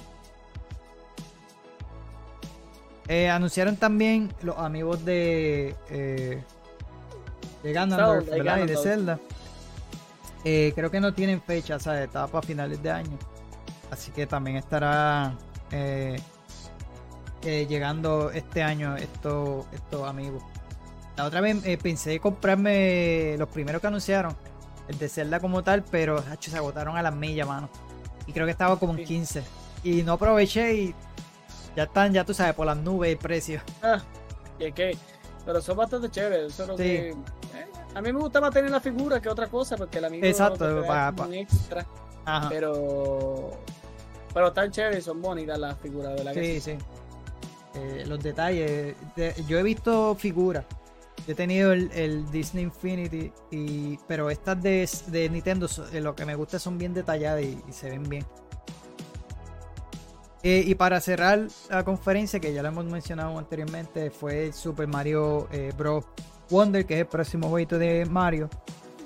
Eh, anunciaron también los amigos de, eh, de Ganondorf, Y de Zelda. Eh, creo que no tienen fecha, o sea, estaba para finales de año. Así que también estará llegando este año estos, estos amigos. La otra vez pensé comprarme los primeros que anunciaron, de Zelda como tal, pero se agotaron a las millas, mano. Y creo que estaba como en 15. Y no aproveché y ya están, ya tú sabes, por las nubes el precio. Ah, y que, pero son bastante chéveres. Eso que, eh, a mí me gusta más tener la figura que otra cosa, porque el amigo Exacto, para, un extra. Ajá. Pero, pero están chéveres, son bonitas las figuras, de la Sí, sí. eh, los detalles. yo he visto figuras. He tenido el, Disney Infinity, y, pero estas de, de Nintendo eh, lo que me gusta son bien detalladas y, se ven bien. Eh, y para cerrar la conferencia, que ya lo hemos mencionado anteriormente, fue el Super Mario Bros. Wonder, que es el próximo jueguito de Mario.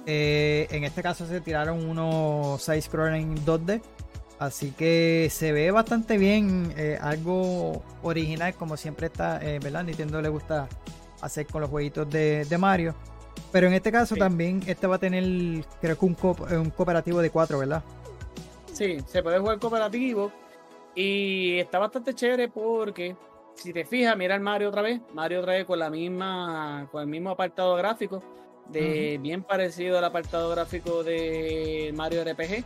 en este caso se tiraron unos 6 scrolling 2D Así que se ve bastante bien, eh, algo original como siempre está, eh, ¿verdad? Nintendo le gusta hacer con los jueguitos de, Mario. Pero en este caso también este va a tener, creo que un, un cooperativo de cuatro, ¿verdad? Sí, se puede jugar cooperativo. Y está bastante chévere porque si te fijas, mira el Mario otra vez, Mario otra vez con la misma, con el mismo apartado gráfico, de bien parecido al apartado gráfico de Mario RPG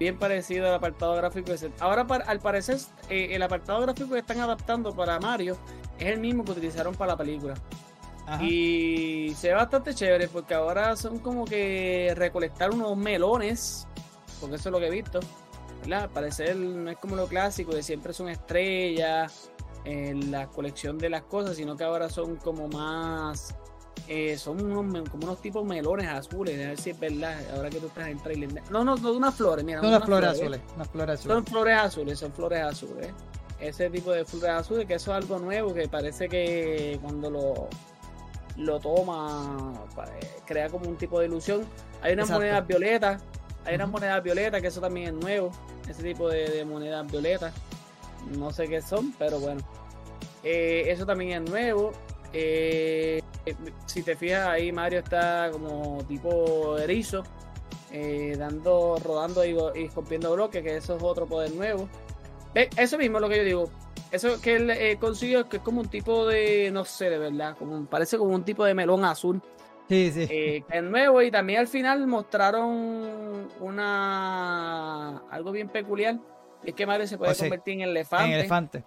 bien parecido al apartado gráfico de Ahora, al parecer, eh, el apartado gráfico que están adaptando para Mario es el mismo que utilizaron para la película. Y se ve bastante chévere porque ahora son como que recolectar unos melones, porque eso es lo que he visto. ¿verdad? Al parecer no es como lo clásico de siempre son estrellas en la colección de las cosas, sino que ahora son como más eh, son unos, como unos tipos melones azules, a ver si es verdad, ahora que tú estás en trailer. No, no, no, unas flores, mira. No, unas flores, azules, unas flores azules. Son flores azules, son flores azules. Ese tipo de flores azules, que eso es algo nuevo, que parece que cuando lo, lo toma, crea como un tipo de ilusión. Hay unas monedas violetas, hay unas monedas violetas, que eso también es nuevo, ese tipo de, monedas violetas. No sé qué son, pero bueno. Eh, eso también es nuevo. Eh, si te fijas ahí Mario está como tipo erizo, eh, dando, rodando y, y, rompiendo bloques, que eso es otro poder nuevo. Eso mismo es lo que yo digo. Eso que él eh, consiguió que es como un tipo de, no sé, de verdad, como parece como un tipo de melón azul. Sí, sí. Eh, es nuevo y también al final mostraron una algo bien peculiar. Es que Mario se puede oh, convertir en elefante. En elefante.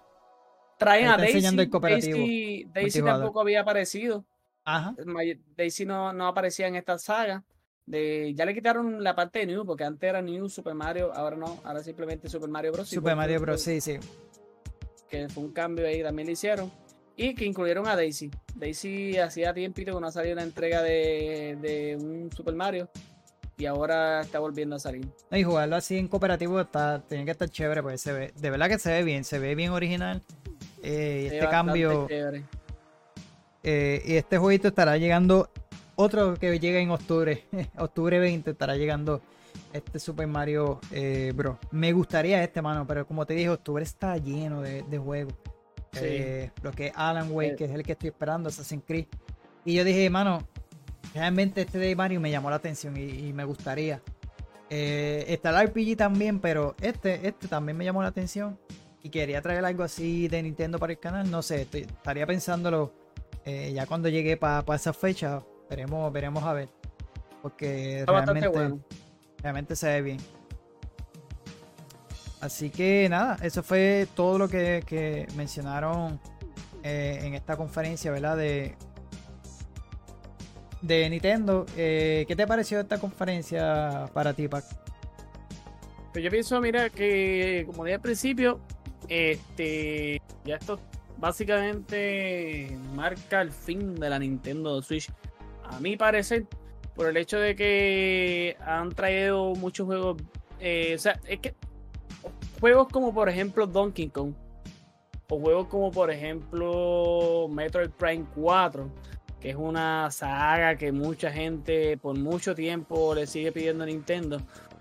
Traen a Daisy. Daisy, tampoco había aparecido. Ajá. Daisy no, no aparecía en esta saga. De, ya le quitaron la parte de New, porque antes era New Super Mario, ahora no, ahora simplemente Super Mario Bros. Super Mario Bros. Sí, sí. Que fue un cambio ahí, también le hicieron. Y que incluyeron a Daisy. Daisy hacía tiempo que no salía una entrega de, de un Super Mario y ahora está volviendo a salir. Y jugarlo así en cooperativo está, tiene que estar chévere, porque se ve, de verdad que se ve bien, se ve bien original. Eh, este cambio. Eh, y este jueguito estará llegando. Otro que llega en octubre. octubre 20 estará llegando este Super Mario eh, Bro. Me gustaría este, mano, pero como te dije, octubre está lleno de, juegos. lo que es Alan Wake, que es el que estoy esperando, Assassin's Creed. Y yo dije, mano, realmente este de Mario me llamó la atención y, me gustaría. está el RPG también, pero este, este también me llamó la atención y quería traer algo así de Nintendo para el canal, no sé, estaría pensándolo eh, ya cuando llegue para esa fecha, veremos, veremos a ver. Porque realmente, realmente se ve bien. Así que nada, eso fue todo lo que, mencionaron eh, en esta conferencia, ¿verdad? De, de Nintendo. Eh, ¿Qué te pareció esta conferencia para ti, Pac? Pues yo pienso, mira, que como dije al principio, este, ya esto básicamente marca el fin de la Nintendo Switch. A mi parecer, por el hecho de que han traído muchos juegos. Eh, o sea, es que juegos como por ejemplo Donkey Kong. O juegos como por ejemplo Metroid Prime 4. Que es una saga que mucha gente por mucho tiempo le sigue pidiendo a Nintendo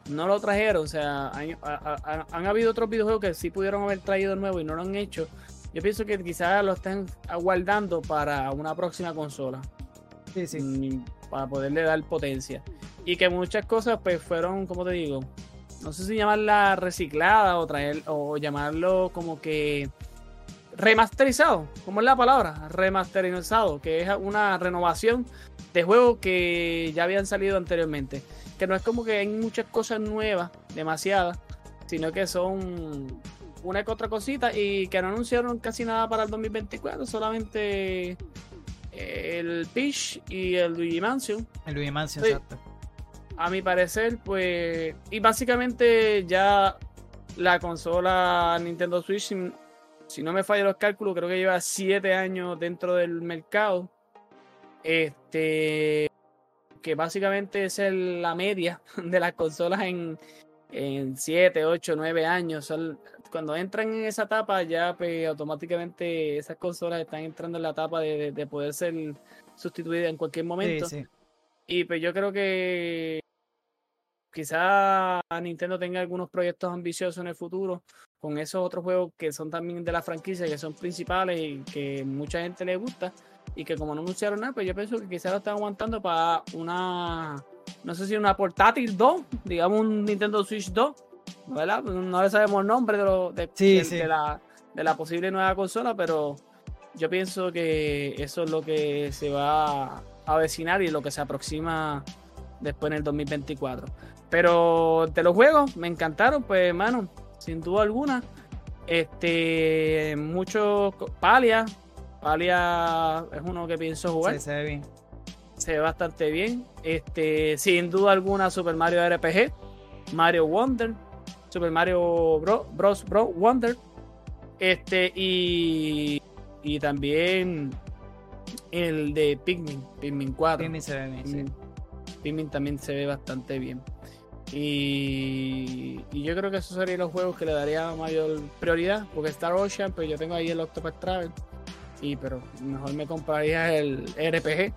no lo trajeron. O sea, han, habido otros videojuegos que sí pudieron haber traído nuevo y no lo han hecho. Yo pienso que quizás lo estén aguardando para una próxima consola. Sí, sí. Para poderle dar potencia. Y que muchas cosas, pues, fueron, como te digo, no sé si llamarla reciclada o traer, o llamarlo como que remasterizado, como es la palabra, remasterizado, que es una renovación de juegos que ya habían salido anteriormente que no es como que hay muchas cosas nuevas, demasiadas, sino que son una que otra cosita y que no anunciaron casi nada para el 2024, solamente el Peach y el Luigi Mansion. El Luigi Mansion, exacto. A mi parecer, pues, y básicamente ya la consola Nintendo Switch si no me fallan los cálculos, creo que lleva siete años dentro del mercado. Este, que básicamente es la media de las consolas en, en 7, 8, 9 años. Cuando entran en esa etapa, ya pues, automáticamente esas consolas están entrando en la etapa de, poder ser sustituidas en cualquier momento. Y pues yo creo que quizá Nintendo tenga algunos proyectos ambiciosos en el futuro con esos otros juegos que son también de la franquicia, que son principales y que mucha gente le gusta. Y que como no anunciaron nada, pues yo pienso que quizá lo están aguantando para una no sé si una portátil 2, digamos un Nintendo Switch 2, ¿verdad? No le sabemos el nombre de, lo, de, la, de la posible nueva consola, pero yo pienso que eso es lo que se va a avecinar y lo que se aproxima después en el 2024. Pero de los juegos me encantaron, pues hermano, sin duda alguna. Este, mucho Palia. Palia es uno que pienso jugar. Sí, se ve bien se ve bastante bien. Este, sin duda alguna, Super Mario RPG, Mario Wonder, Super Mario Bros. Bros. Wonder. Este, y, y también el de Pikmin, Pikmin 4. Pikmin se ve bien, Pikmin también se ve bastante bien. Y, y, yo creo que esos serían los juegos que le daría mayor prioridad, porque Star Ocean, pues yo tengo ahí el Octopath Travel, y pero mejor me compraría el RPG,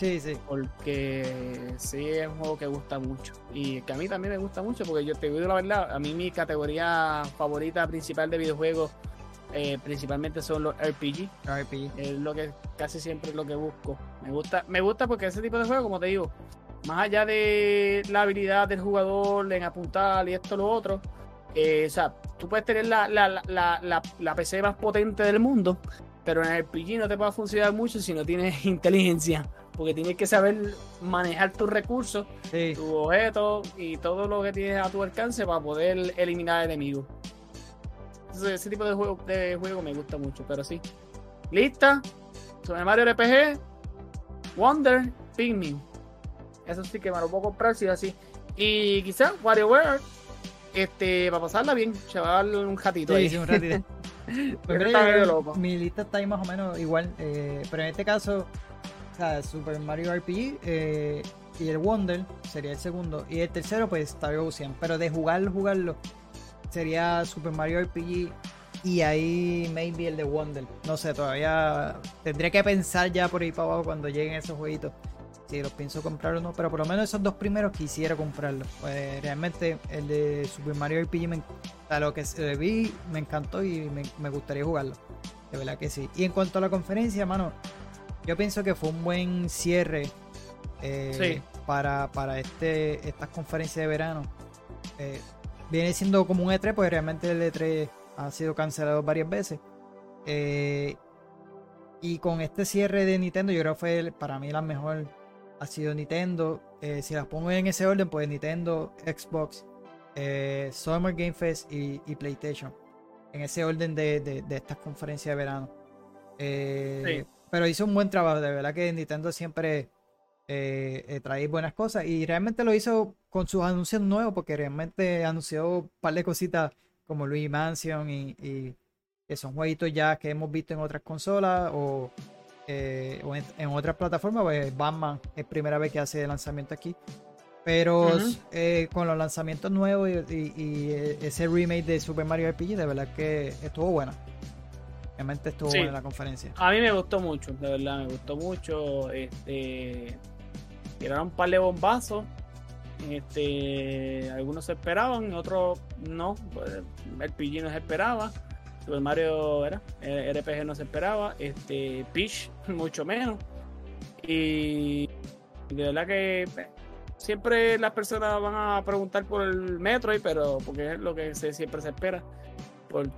Sí, sí. Porque sí es un juego que gusta mucho. Y que a mí también me gusta mucho, porque yo te digo la verdad, a mí mi categoría favorita principal de videojuegos eh, principalmente son los RPG. RPG. Es lo que casi siempre es lo que busco. Me gusta, me gusta porque ese tipo de juego, como te digo, más allá de la habilidad del jugador en apuntar y esto lo otro, eh, o sea, tú puedes tener la, la, la, la, PC más potente del mundo, pero en el RPG no te va a funcionar mucho si no tienes inteligencia porque tienes que saber manejar tus recursos, tus objetos y todo lo que tienes a tu alcance para poder eliminar enemigos. ese tipo de juego, de juego me gusta mucho, pero sí. Lista, Super Mario RPG, Wonder, Pikmin. Eso sí que me lo puedo comprar si es así. Y quizás WarioWare, este, para pasarla bien, llevar un ratito ahí. Sí, un ratito. pues mi lista está ahí más o menos igual, eh, pero en este caso Super Mario RPG eh, y el Wonder sería el segundo. Y el tercero, pues Star Ocean. Pero de jugarlo, jugarlo, sería Super Mario RPG y ahí maybe el de Wonder. No sé, todavía tendría que pensar ya por ahí para abajo cuando lleguen esos jueguitos. Si los pienso comprar o no, pero por lo menos esos dos primeros quisiera comprarlos. Pues realmente el de Super Mario RPG, me, a lo que se vi, me encantó y me, me gustaría jugarlo. De verdad que sí. Y en cuanto a la conferencia, mano, yo pienso que fue un buen cierre eh, para, para este, estas conferencias de verano. Eh, viene siendo como un E3, porque realmente el E3 ha sido cancelado varias veces. Eh, y con este cierre de Nintendo, yo creo que fue para mí la mejor ha sido Nintendo. si las pongo en ese orden, pues Nintendo, Xbox, Summer Game Fest y, PlayStation. En ese orden de, de, estas conferencias de verano. Sí pero hizo un buen trabajo, de verdad que Nintendo siempre eh, eh, trae buenas cosas y realmente lo hizo con sus anuncios nuevos porque realmente anunció un par de cositas como Luigi Mansion y, que son jueguitos ya que hemos visto en otras consolas o, eh, en, otras plataformas, pues Batman es primera vez que hace lanzamiento aquí. Pero con los lanzamientos nuevos y, y, ese remake de Super Mario RPG, de verdad que estuvo buena estuvo en la conferencia. A mí me gustó mucho, de verdad, me gustó mucho. Este, tiraron un par de bombazos. Este, algunos se esperaban, otros no. Pues, el PG no se esperaba. Super Mario era, RPG no se esperaba. Este, Peach, mucho menos. Y de verdad que pues, siempre las personas van a preguntar por el Metroid, pero porque es lo que siempre se espera. Por,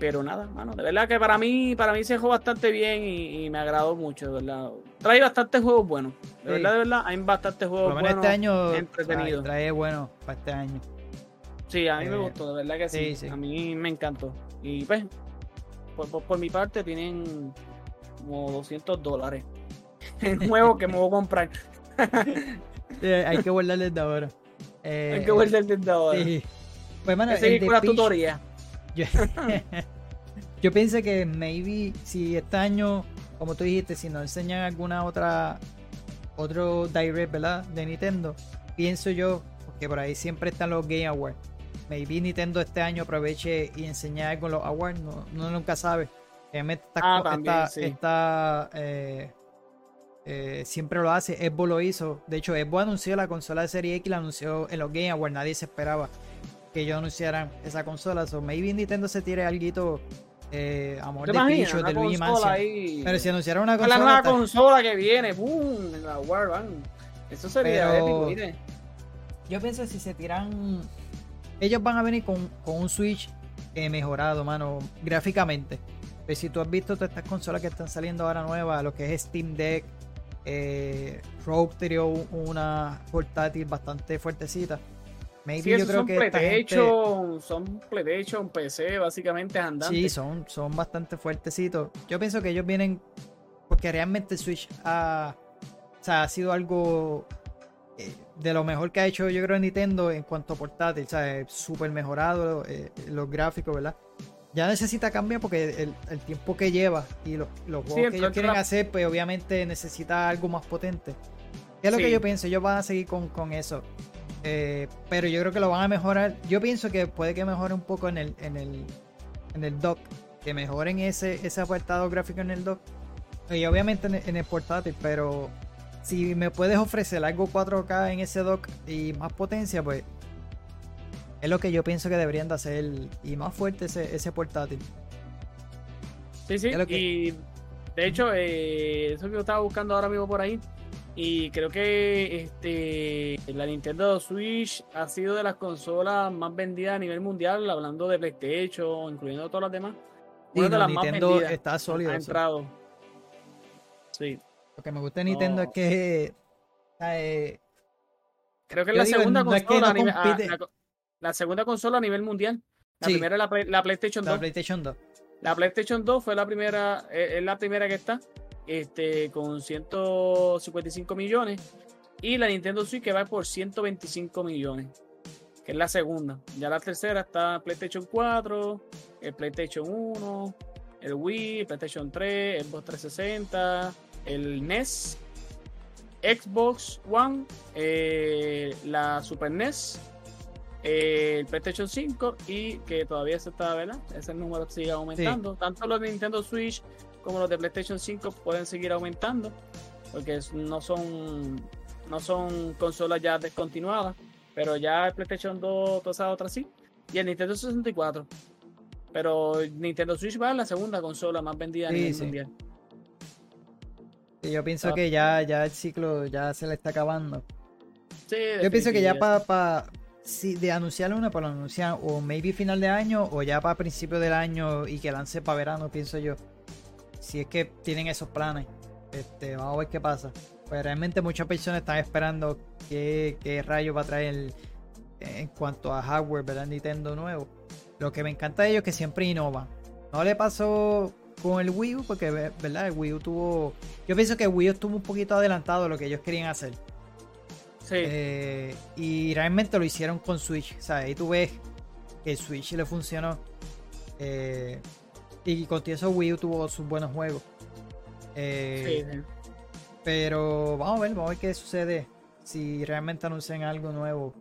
pero nada, mano, de verdad que para mí, para mí se jugó bastante bien y, me agradó mucho, de verdad. Trae bastantes juegos buenos. De verdad, de verdad, hay bastantes juegos buenos. este año entretenidos. Trae, bueno para este año. Sí, a mí me eh, gustó, de verdad que sí, A mí me encantó. Y pues, por, mi parte, tienen como 200 dólares en juego que me voy a comprar. hay que guardarles de ahora. Eh, hay que guardarles de ahora. Sí. Pues, mano, seguir con la tutoría. yo pienso que maybe si este año, como tú dijiste, si nos enseñan alguna otra, otro direct, ¿verdad? De Nintendo, pienso yo, porque por ahí siempre están los Game Awards. Maybe Nintendo este año aproveche y enseñe algo en los awards, no, no nunca sabe. Realmente Ah, está, eh, eh, siempre lo hace. Xbox lo hizo. De hecho, Xbox anunció la consola de Serie X, la anunció en los Game Awards. Nadie se esperaba que ellos anunciaran esa consola. So, maybe Nintendo se tire algo eh, amor de Picho, de Luigi Mansion. Pero si anunciaron una consola. La nueva consola que viene, boom, en la War, Eso sería épico. Yo pienso que si se tiran. Ellos van a venir con, con un Switch eh, mejorado, mano, gráficamente. Pero pues si tú has visto todas estas consolas que están saliendo ahora nuevas, lo que es Steam Deck, eh, Rogue una portátil bastante fuertecita. Maybe yo creo que PlayStation, son PlayStation, PC, básicamente andantes. Sí, son, son bastante fuertecitos. Yo pienso que ellos vienen porque realmente Switch ha, o sea, ha sido algo eh, de lo mejor que ha hecho yo creo Nintendo en cuanto a portátil, o sea, súper mejorado eh, los gráficos, ¿verdad? Ya necesita cambiar porque el, tiempo que lleva y los, los juegos que ellos quieren hacer, pues obviamente necesita algo más potente. ¿Qué es lo que yo pienso? Ellos van a seguir con, con eso. Eh, pero yo creo que lo van a mejorar. Yo pienso que puede que mejore un poco en el, en el, en el dock. Que mejoren ese, ese apartado gráfico en el dock. Y obviamente en el, portátil, pero si me puedes ofrecer algo 4K en ese dock y más potencia, pues es lo que yo pienso que deberían de hacer y más fuerte ese, ese portátil. Sí, sí, y de hecho, eh, eso que yo estaba buscando ahora mismo por ahí, y creo que este la Nintendo Switch ha sido de las consolas más vendidas a nivel mundial, hablando de PlayStation, incluyendo todas las demás. Una de las Nintendo más vendidas está sólido. Ha entrado. Sí. Lo que me gusta de Nintendo es que. Eh, creo que es la segunda consola. a nivel, la, segunda consola a nivel mundial. La primera es la, la, PlayStation 2. La PlayStation 2. La PlayStation 2 fue la primera, eh, es la primera que está este, con 155 millones. Y la Nintendo Switch que va por 125 millones, que es la segunda. Ya la tercera está PlayStation 4, el PlayStation 1, el Wii, el PlayStation 3, el Xbox 360, el NES, Xbox One, eh, la Super NES, eh, el PlayStation 5 y que todavía se está, ¿verdad? Ese número sigue aumentando. Tanto los Nintendo Switch como los de PlayStation 5 pueden seguir aumentando, porque no son, no son consolas ya descontinuadas, pero ya el PlayStation 2, todas esas otras sí, y el Nintendo 64. Pero Nintendo Switch va a la segunda consola más vendida a nivel mundial. yo pienso ah. que ya, ya el ciclo ya se le está acabando. yo pienso que ya para si de anunciar una, para anunciar o maybe final de año o ya para principio del año y que lance para verano, pienso yo si es que tienen esos planes. Este, vamos a ver qué pasa. Pues realmente muchas personas están esperando qué, qué rayo va a traer en cuanto a hardware, ¿verdad? Nintendo nuevo. Lo que me encanta de ellos es que siempre innovan. No le pasó con el Wii U, porque, ¿verdad? El Wii U tuvo. Yo pienso que el Wii U estuvo un poquito adelantado a lo que ellos querían hacer. Sí. Eh, y realmente lo hicieron con Switch. O sea, ahí tú ves que el Switch le funcionó. Eh, y con eso Wii U tuvo sus buenos juegos. Eh, pero vamos a ver, vamos a ver qué sucede. Si realmente anuncian algo nuevo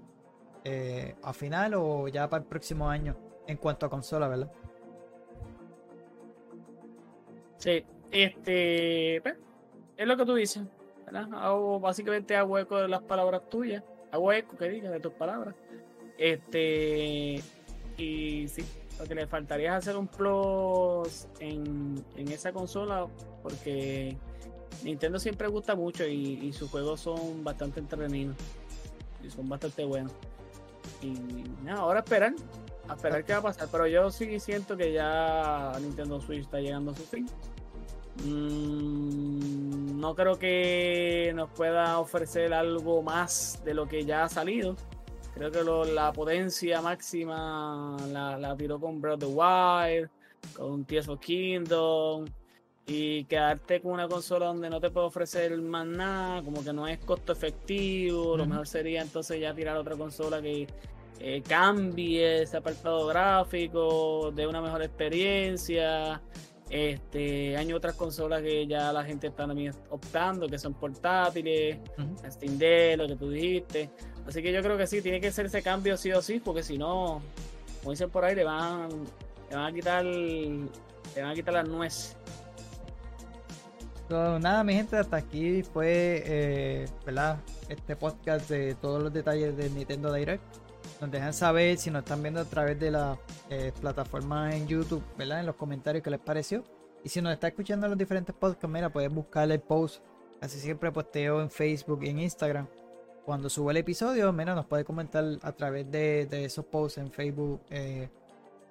eh, a final o ya para el próximo año en cuanto a consola, ¿verdad? Sí, este. Pues, es lo que tú dices, ¿verdad? Hago, básicamente hago eco de las palabras tuyas. Hago eco, que digas, de tus palabras. Este. Y sí, lo que le faltaría es hacer un plus en, esa consola porque Nintendo siempre gusta mucho y, sus juegos son bastante entretenidos y son bastante buenos. Y nada, ahora esperar, a esperar qué va a pasar. Pero yo sí siento que ya Nintendo Switch está llegando a su fin. Mm, no creo que nos pueda ofrecer algo más de lo que ya ha salido. Creo que la potencia máxima la, la tiró con Breath of the Wild, con Tears of Kingdom. Y quedarte con una consola donde no te puede ofrecer más nada, como que no es costo efectivo. Lo mejor sería entonces ya tirar otra consola que, eh, cambie ese apartado gráfico, de una mejor experiencia. Este, hay otras consolas que ya la gente está también optando, que son portátiles, Steam Deck, lo que tú dijiste. Así que yo creo que sí, tiene que ser ese cambio sí o sí, porque si no, como dicen por ahí, le van, le van a quitar, le van a quitar las nueces. nada, mi gente, hasta aquí fue, eh, ¿verdad? Este podcast de todos los detalles de Nintendo Direct. Nos dejan saber si nos están viendo a través de la eh, plataforma en YouTube, ¿verdad? En los comentarios qué les pareció. Y si nos está escuchando en los diferentes podcasts, mira, puedes buscar el post. Casi siempre posteo en Facebook y en Instagram. Cuando subo el episodio, mira, nos puede comentar a través de, esos posts en Facebook eh,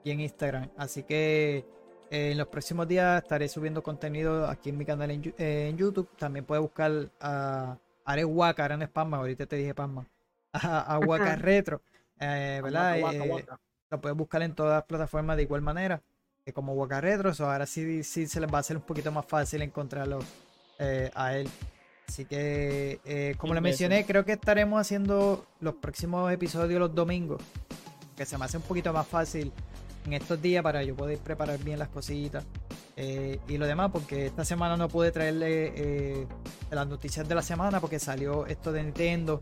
y en Instagram. Así que eh, en los próximos días estaré subiendo contenido aquí en mi canal en, YouTube. También puedes buscar a Are Waka, en Spamma, ahorita te dije Spamma. A, a Waka Retro. Eh, ¿verdad? Eh, lo puedes buscar en todas las plataformas de igual manera, que como Waka Retro, ahora sí, sí se les va a hacer un poquito más fácil encontrarlo eh, a él. Así que, como le mencioné, creo que estaremos haciendo los próximos episodios los domingos, que se me hace un poquito más fácil en estos días para yo poder preparar bien las cositas y lo demás, porque esta semana no pude traerle las noticias de la semana porque salió esto de Nintendo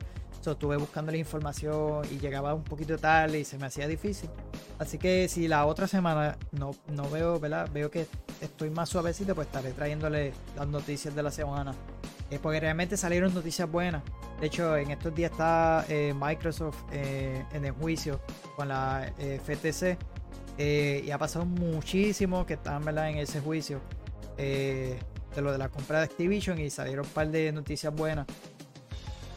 estuve buscando la información y llegaba un poquito tarde y se me hacía difícil. Así que si la otra semana no, no veo, ¿verdad? Veo que estoy más suavecito, pues estaré trayéndole las noticias de la semana. Eh, porque realmente salieron noticias buenas. De hecho, en estos días está eh, Microsoft eh, en el juicio con la FTC. y ha pasado muchísimo que están en ese juicio de lo de la compra de Activision y salieron un par de noticias buenas.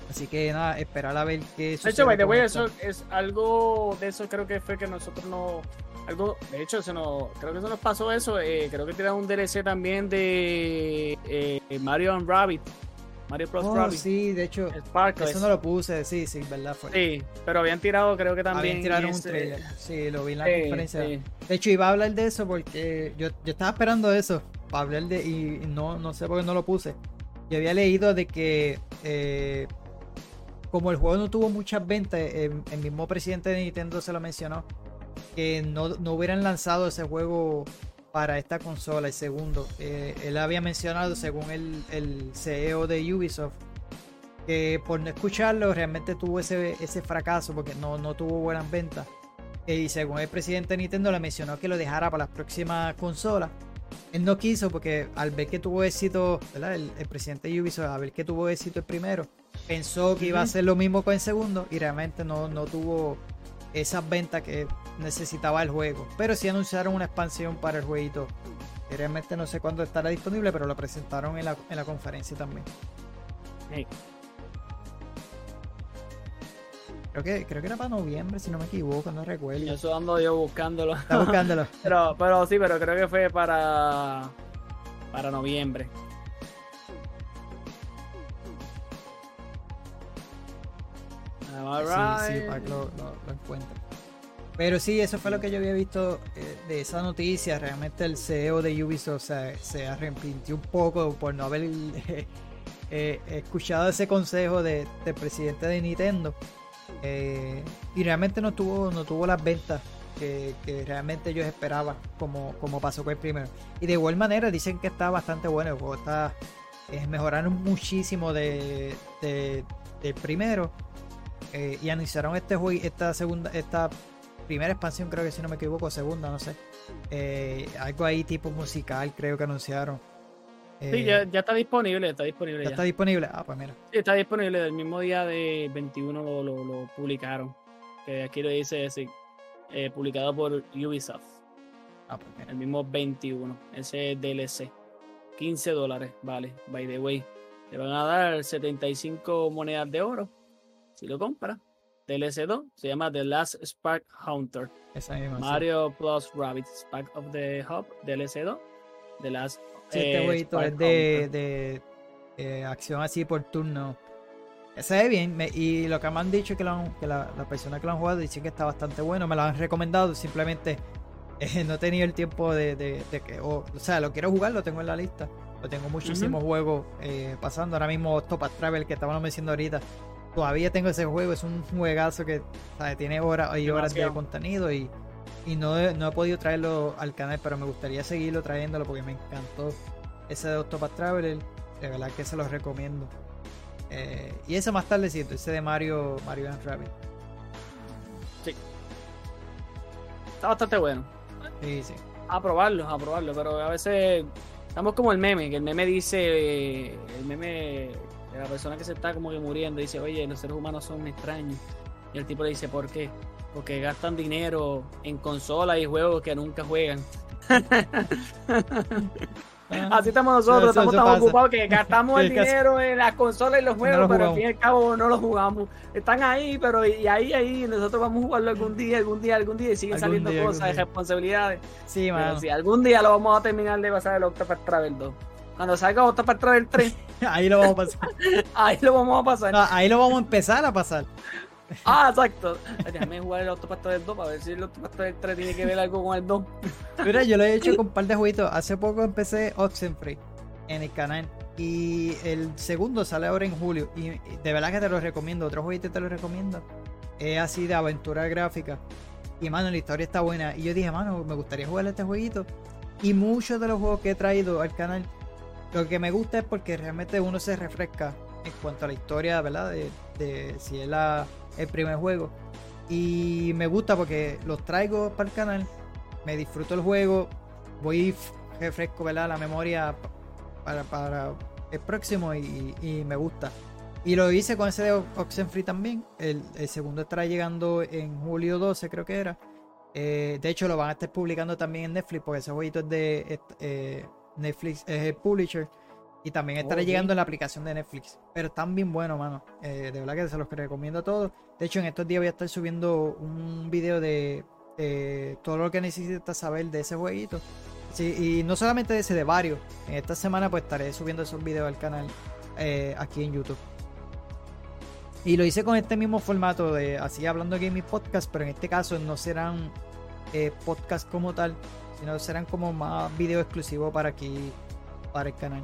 Así que nada, esperar a ver qué sucede. De hecho, by eso es algo de eso creo que fue que nosotros no. Algo, de hecho, se nos, creo que se nos pasó eso. Eh, creo que tiraron un DLC también de eh, Mario and Rabbit. Mario Plus oh, Rabbit. Sí, de hecho, eso no lo puse, sí, sí, verdad fue. Sí, pero habían tirado, creo que también. Habían tirado un trailer. Sí, lo vi en la conferencia. De hecho, iba a hablar de eso porque yo, yo estaba esperando eso, para hablar de. Y no, no sé por qué no lo puse. Yo había leído de que eh, como el juego no tuvo muchas ventas, el, mismo presidente de Nintendo se lo mencionó, que no, hubieran lanzado ese juego para esta consola, el segundo. Eh, él había mencionado, según el, CEO de Ubisoft, que por no escucharlo realmente tuvo ese, ese fracaso porque no, no tuvo buenas ventas. Eh, y según el presidente de Nintendo le mencionó que lo dejara para las próximas consolas. Él no quiso porque al ver que tuvo éxito, El, el presidente de Ubisoft, al ver que tuvo éxito el primero, pensó que iba a ser lo mismo con el segundo y realmente no, no tuvo esas ventas que necesitaba el juego. Pero sí anunciaron una expansión para el jueguito. realmente no sé cuándo estará disponible, pero lo presentaron en la, conferencia también. Creo que, creo que era para noviembre, si no me equivoco, no recuerdo. Yo eso ando yo buscándolo. Está buscándolo. pero, pero sí, pero creo que fue para, para noviembre. Sí, sí, para que lo, encuentre. Pero sí, eso fue lo que yo había visto eh, de esa noticia. Realmente el CEO de Ubisoft se arrepintió un poco por no haber eh, escuchado ese consejo del presidente de Nintendo. Eh, y realmente no tuvo, no tuvo las ventas que, realmente ellos esperaban, como, como pasó con el primero. Y de igual manera dicen que está bastante bueno. El juego está. mejoraron muchísimo de, de, del primero eh, y anunciaron este juego, esta segunda, esta primera expansión, creo que si no me equivoco, segunda, no sé. Eh, algo ahí tipo musical, creo que anunciaron. sí, ya, está disponible, está disponible. Ya, está disponible, ah, pues mira. Sí, está disponible, el mismo día de 21 lo, publicaron. Que aquí lo dice, eh, publicado por Ubisoft. Ah, pues mira. El mismo 21, ese DLC. 15 dólares, vale, by the way. Le van a dar 75 monedas de oro si lo compra. DLC2 se llama The Last Spark Hunter. Mario Plus Rabbit Spark of the Hub DLC2. The Last este eh, jueguito es de, de eh, acción así por turno. Se ve bien. y lo que me han dicho que, que la, la persona que lo han jugado dice que está bastante bueno. Me lo han recomendado. Simplemente eh, no he tenido el tiempo de, de, que. O, sea, lo quiero jugar, lo tengo en la lista. Lo tengo muchísimos juegos pasando. Ahora mismo Top Travel que estábamos mencionando ahorita todavía tengo ese juego, es un juegazo que tiene horas y horas de contenido y, no, he, no he podido traerlo al canal, pero me gustaría seguirlo trayéndolo porque me encantó ese de Octopath Traveler, de verdad que se los recomiendo. Eh, y ese más tardecito, ese de Mario, Mario and Rabbit. Sí. Está bastante bueno. Sí, sí. A probarlo, a probarlo, pero a veces estamos como el meme, que el meme dice, el meme la persona que se está como que muriendo dice, oye, los seres humanos son extraños. Y el tipo le dice, ¿por qué? Porque gastan dinero en consolas y juegos que nunca juegan. Así estamos nosotros, estamos tan ocupados que gastamos el dinero en las consolas y los juegos, pero al fin y al cabo no los jugamos. Están ahí, pero y ahí, ahí, nosotros vamos a jugarlo algún día, algún día, algún día, y siguen saliendo cosas, responsabilidades. Sí, man. Si algún día lo vamos a terminar de pasar el Octopath Travel 2. Cuando salga Octopath Travel 3. ahí lo vamos a pasar. ahí lo vamos a pasar. ahí lo vamos a empezar a pasar. Ah, exacto. Déjame jugar el Octopath Travel 2 para ver si el Octopath Travel 3 tiene que ver algo con el 2. Mira, yo lo he hecho con un par de jueguitos. Hace poco empecé Oxenfree en el canal. Y el segundo sale ahora en julio. Y de verdad que te lo recomiendo. Otro jueguito te lo recomiendo. Es así de aventura gráfica. Y mano, la historia está buena. Y yo dije, mano, me gustaría jugar este jueguito. Y muchos de los juegos que he traído al canal lo que me gusta es porque realmente uno se refresca en cuanto a la historia, ¿verdad? De, si es el primer juego. Y me gusta porque los traigo para el canal, me disfruto el juego, voy refresco, ¿verdad? La memoria para, para el próximo y, me gusta. Y lo hice con ese de Oxenfree también. El, segundo estará llegando en julio 12, creo que era. Eh, de hecho, lo van a estar publicando también en Netflix porque ese jueguito es de eh, Netflix es el publisher. Y también estará llegando en la aplicación de Netflix. Pero están bien buenos, mano. Eh, de verdad que se los recomiendo a todos. De hecho, en estos días voy a estar subiendo un video de todo lo que necesitas saber de ese jueguito. Sí, y no solamente de ese, de varios. En esta semana pues estaré subiendo esos videos al canal eh, aquí en YouTube. Y lo hice con este mismo formato de así hablando de mis podcast, pero en este caso no serán eh, podcast como tal, sino serán como más videos exclusivos para aquí, para el canal.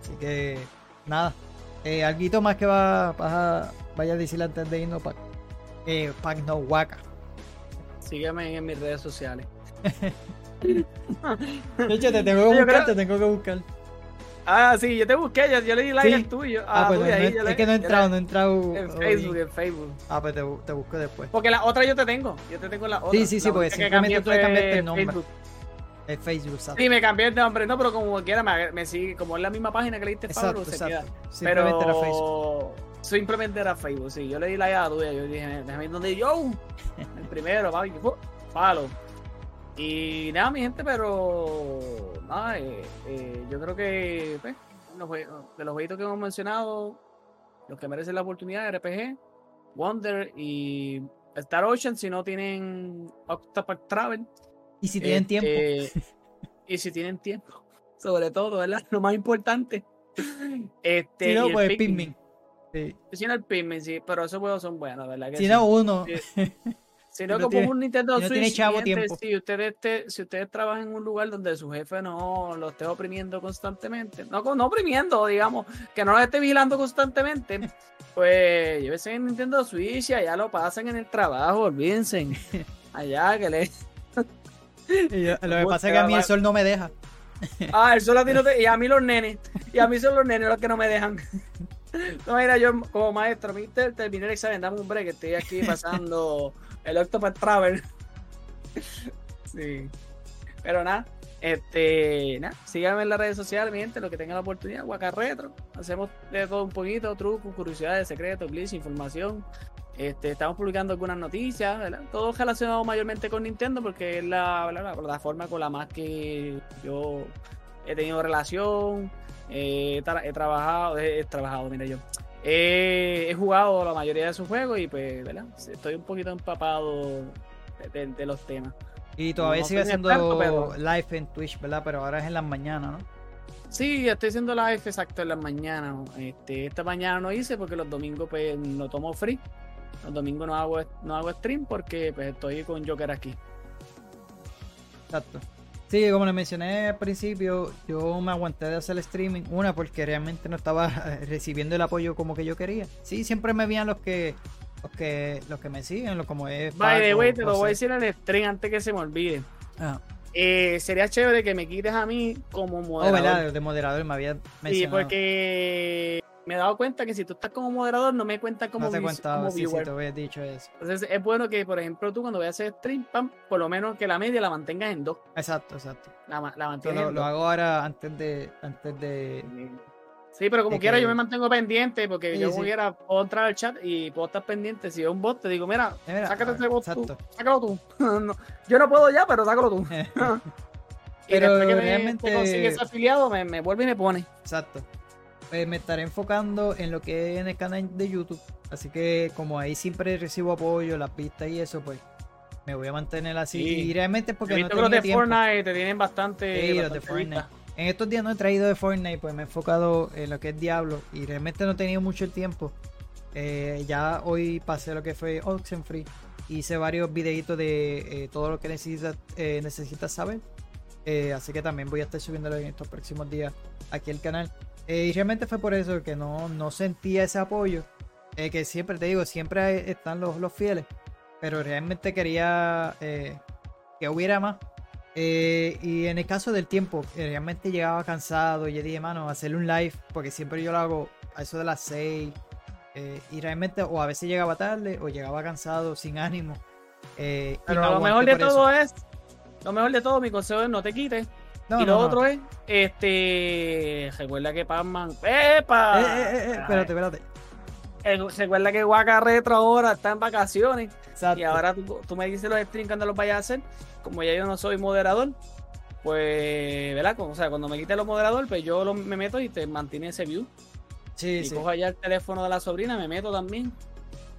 Así que, nada. Eh, ¿Algo más que va, a, vaya a decir antes de irnos, para Eh, no Waka. Sígueme en mis redes sociales. de hecho, te tengo que buscar, te tengo que buscar. Ah, sí, yo te busqué, yo, yo le di like al tuyo. Ah, ah pues es que no he entrado, no he entrado. En Facebook, en Facebook. Ah, pues te, te, busco después. Porque la otra yo te tengo, yo te tengo la otra. Sí, sí, sí, porque simplemente tú le cambiaste el nombre. Facebook. El Facebook, ¿sabes? Sí, me cambié el nombre, no, pero como quiera, me, me sigue, como es la misma página que le diste exacto, se queda. Simplemente pero... era Facebook. Simplemente era Facebook, sí. Yo le di like a la tuya, yo dije, déjame ir donde yo. El primero, papi, palo. Y nada, mi gente, pero nada, eh, eh, yo creo que pues, de los jueguitos que hemos mencionado, los que merecen la oportunidad, RPG, Wonder y Star Ocean, si no tienen Octopath Travel. Y si tienen tiempo. Este, y si tienen tiempo, sobre todo, ¿verdad? Lo más importante. Este, si no, pues Pikmin. Sí. Si no, el Pikmin, sí, pero esos juegos son buenos, ¿verdad? si no, uno. Si no, como un Nintendo Switch, si ustedes si ustedes trabajan en un lugar donde su jefe no lo esté oprimiendo constantemente, no, no oprimiendo, digamos, que no lo esté vigilando constantemente, pues llévense en Nintendo Switch y allá lo pasan en el trabajo, olvídense. Allá que le. lo que pasa es que a mí el sol no me deja. Ah, el sol a ti no te... Y a mí los nenes. Y a mí son los nenes los que no me dejan. No, mira, yo como maestro, mi terminé el examen, dame un break, estoy aquí pasando el Octopath Travel. sí. Pero nada, este, nada, síganme en las redes sociales, mi gente, lo que tengan la oportunidad, Waka Retro. Hacemos de todo un poquito, trucos, curiosidades, secretos, glitch, información. Este, estamos publicando algunas noticias. Todo relacionado mayormente con Nintendo porque es la, la, plataforma con la más que yo he tenido relación, eh, he, trabajado, he, trabajado, mira yo, he jugado la mayoría de sus juegos y pues, ¿verdad? Estoy un poquito empapado de, los temas. Y todavía sigue haciendo live en Twitch, ¿verdad? Pero ahora es en las mañanas, ¿no? Sí, estoy haciendo live exacto en las mañanas. Este, esta mañana no hice porque los domingos pues lo tomo free. Los domingos no hago, no hago stream porque pues estoy con Joker aquí. Exacto. Sí, como le mencioné al principio, yo me aguanté de hacer el streaming. Una, porque realmente no estaba recibiendo el apoyo como que yo quería. Sí, siempre me veían los que los que, los que me siguen, lo como es. By the way, te lo voy a decir en el stream antes que se me olvide. Ah. Eh, sería chévere que me quites a mí como moderador. Oh, ¿verdad? De moderador me había mencionado. Sí, porque me he dado cuenta que si tú estás como moderador, no me cuenta como, no te como sí, viewer. Sí, te había dicho eso. Entonces es bueno que, por ejemplo, tú cuando vayas a hacer stream, pam, por lo menos que la media la mantengas en dos. Exacto, exacto. La, la mantengas lo, lo hago ahora antes de, antes de, Sí, pero como quiera, yo me mantengo pendiente porque yo pudiera, puedo entrar al chat y puedo estar pendiente. Si es un bot, te digo, mira, sácate ese bot tú, sácalo tú. yo no puedo ya, pero sácalo tú. pero después que realmente... me, consigues afiliado, me, me, vuelve y me pone. Exacto. Pues me estaré enfocando en lo que es en el canal de YouTube. Así que como ahí siempre recibo apoyo, las pistas y eso, pues me voy a mantener así. Y realmente porque no tengo los de Fortnite te tienen bastante. Sí, los de Fortnite. En estos días no he traído de Fortnite, pues me he enfocado en lo que es Diablo y realmente no he tenido mucho el tiempo. Eh, ya hoy pasé lo que fue Oxenfree. Hice varios videitos de eh, todo lo que necesitas, eh, necesitas saber. Así que también voy a estar subiéndolo en estos próximos días aquí al canal. y realmente fue por eso que no, no sentía ese apoyo. que siempre te digo, siempre están los, los fieles. Pero realmente quería que hubiera más. Eh, y en el caso del tiempo, realmente llegaba cansado y yo dije, mano, hacerle un live, porque siempre yo lo hago a eso de las 6. Eh, y realmente, o a veces llegaba tarde, o llegaba cansado, sin ánimo. Eh, Pero lo mejor de todo es, lo mejor de todo, mi consejo es no te quites. y lo otro es, este, recuerda que Pacman, ¡epa! espérate, espérate. Recuerda que Waka Retro ahora está en vacaciones. Y ahora tú, me dices los streams cuando los vayas a hacer. Como ya yo no soy moderador, pues, ¿verdad? O sea, cuando me quite los moderador, pues yo me meto y te mantiene ese view. Sí, y cojo allá el teléfono de la sobrina, me meto también.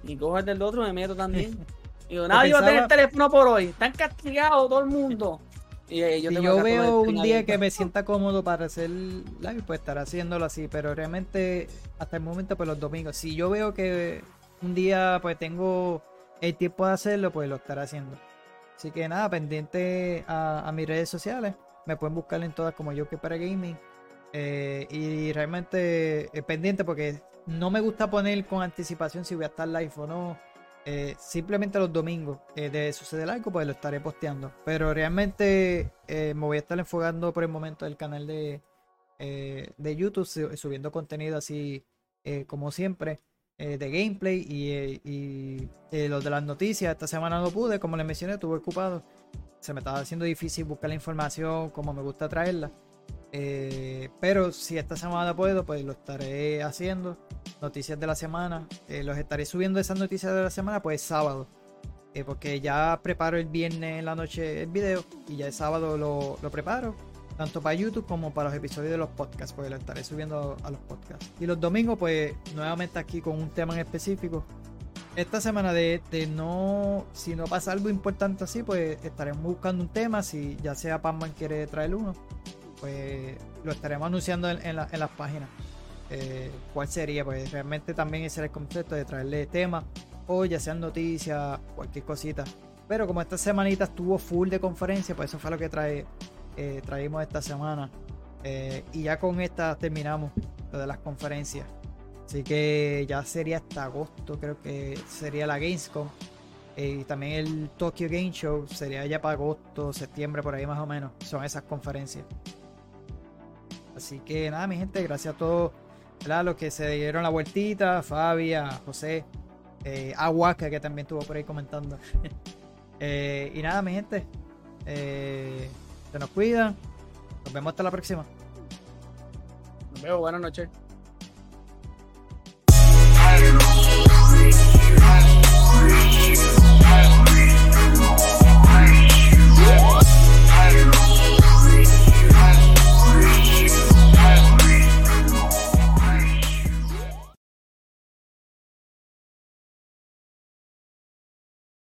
Y cojo el del otro, me meto también. Digo, nadie va a tener teléfono por hoy. Están castigados todo el mundo. Y, eh, yo, si yo veo un día que me sienta cómodo para hacer live, pues estaré haciéndolo así. Pero realmente, hasta el momento, pues los domingos. Si yo veo que un día, pues tengo el tiempo de hacerlo, pues lo estaré haciendo. Así que nada, pendiente a, mis redes sociales. Me pueden buscar en todas como yo que para gaming. Eh, y realmente eh, pendiente porque no me gusta poner con anticipación si voy a estar live o no. Eh, simplemente los domingos de suceder algo, pues lo estaré posteando. Pero realmente me voy a estar enfocando por el momento del canal de, de YouTube, subiendo contenido así como siempre. Eh, de gameplay y, eh, eh, los de las noticias. Esta semana no pude, como les mencioné, estuve ocupado. Se me estaba haciendo difícil buscar la información como me gusta traerla. Pero si esta semana puedo, pues lo estaré haciendo. Noticias de la semana. los estaré subiendo esas noticias de la semana, pues sábado. porque ya preparo el viernes en la noche el video y ya el sábado lo, preparo tanto para YouTube como para los episodios de los podcasts, pues lo estaré subiendo a los podcasts. Y los domingos, pues nuevamente aquí con un tema en específico. Esta semana de, no, si no pasa algo importante así, pues estaremos buscando un tema, si ya sea Panman quiere traer uno, pues lo estaremos anunciando en, las páginas. Eh, ¿Cuál sería? Pues realmente también ese era el concepto de traerle temas o ya sean noticias, cualquier cosita. Pero como esta semanita estuvo full de conferencia, pues eso fue lo que trae, eh, traímos esta semana. Eh, y ya con esta terminamos lo de las conferencias. Así que ya sería hasta agosto, creo que sería la Gamescom. Eh, y también el Tokyo Game Show sería ya para agosto, septiembre, por ahí más o menos. Son esas conferencias. Así que nada, mi gente, gracias a todos ¿verdad? los que se dieron la vueltita, Fabia, José, eh, Aguaca, que también estuvo por ahí comentando. Eh, y nada, mi gente, eh, se nos cuidan. Nos vemos hasta la próxima. Nos vemos, buenas noches.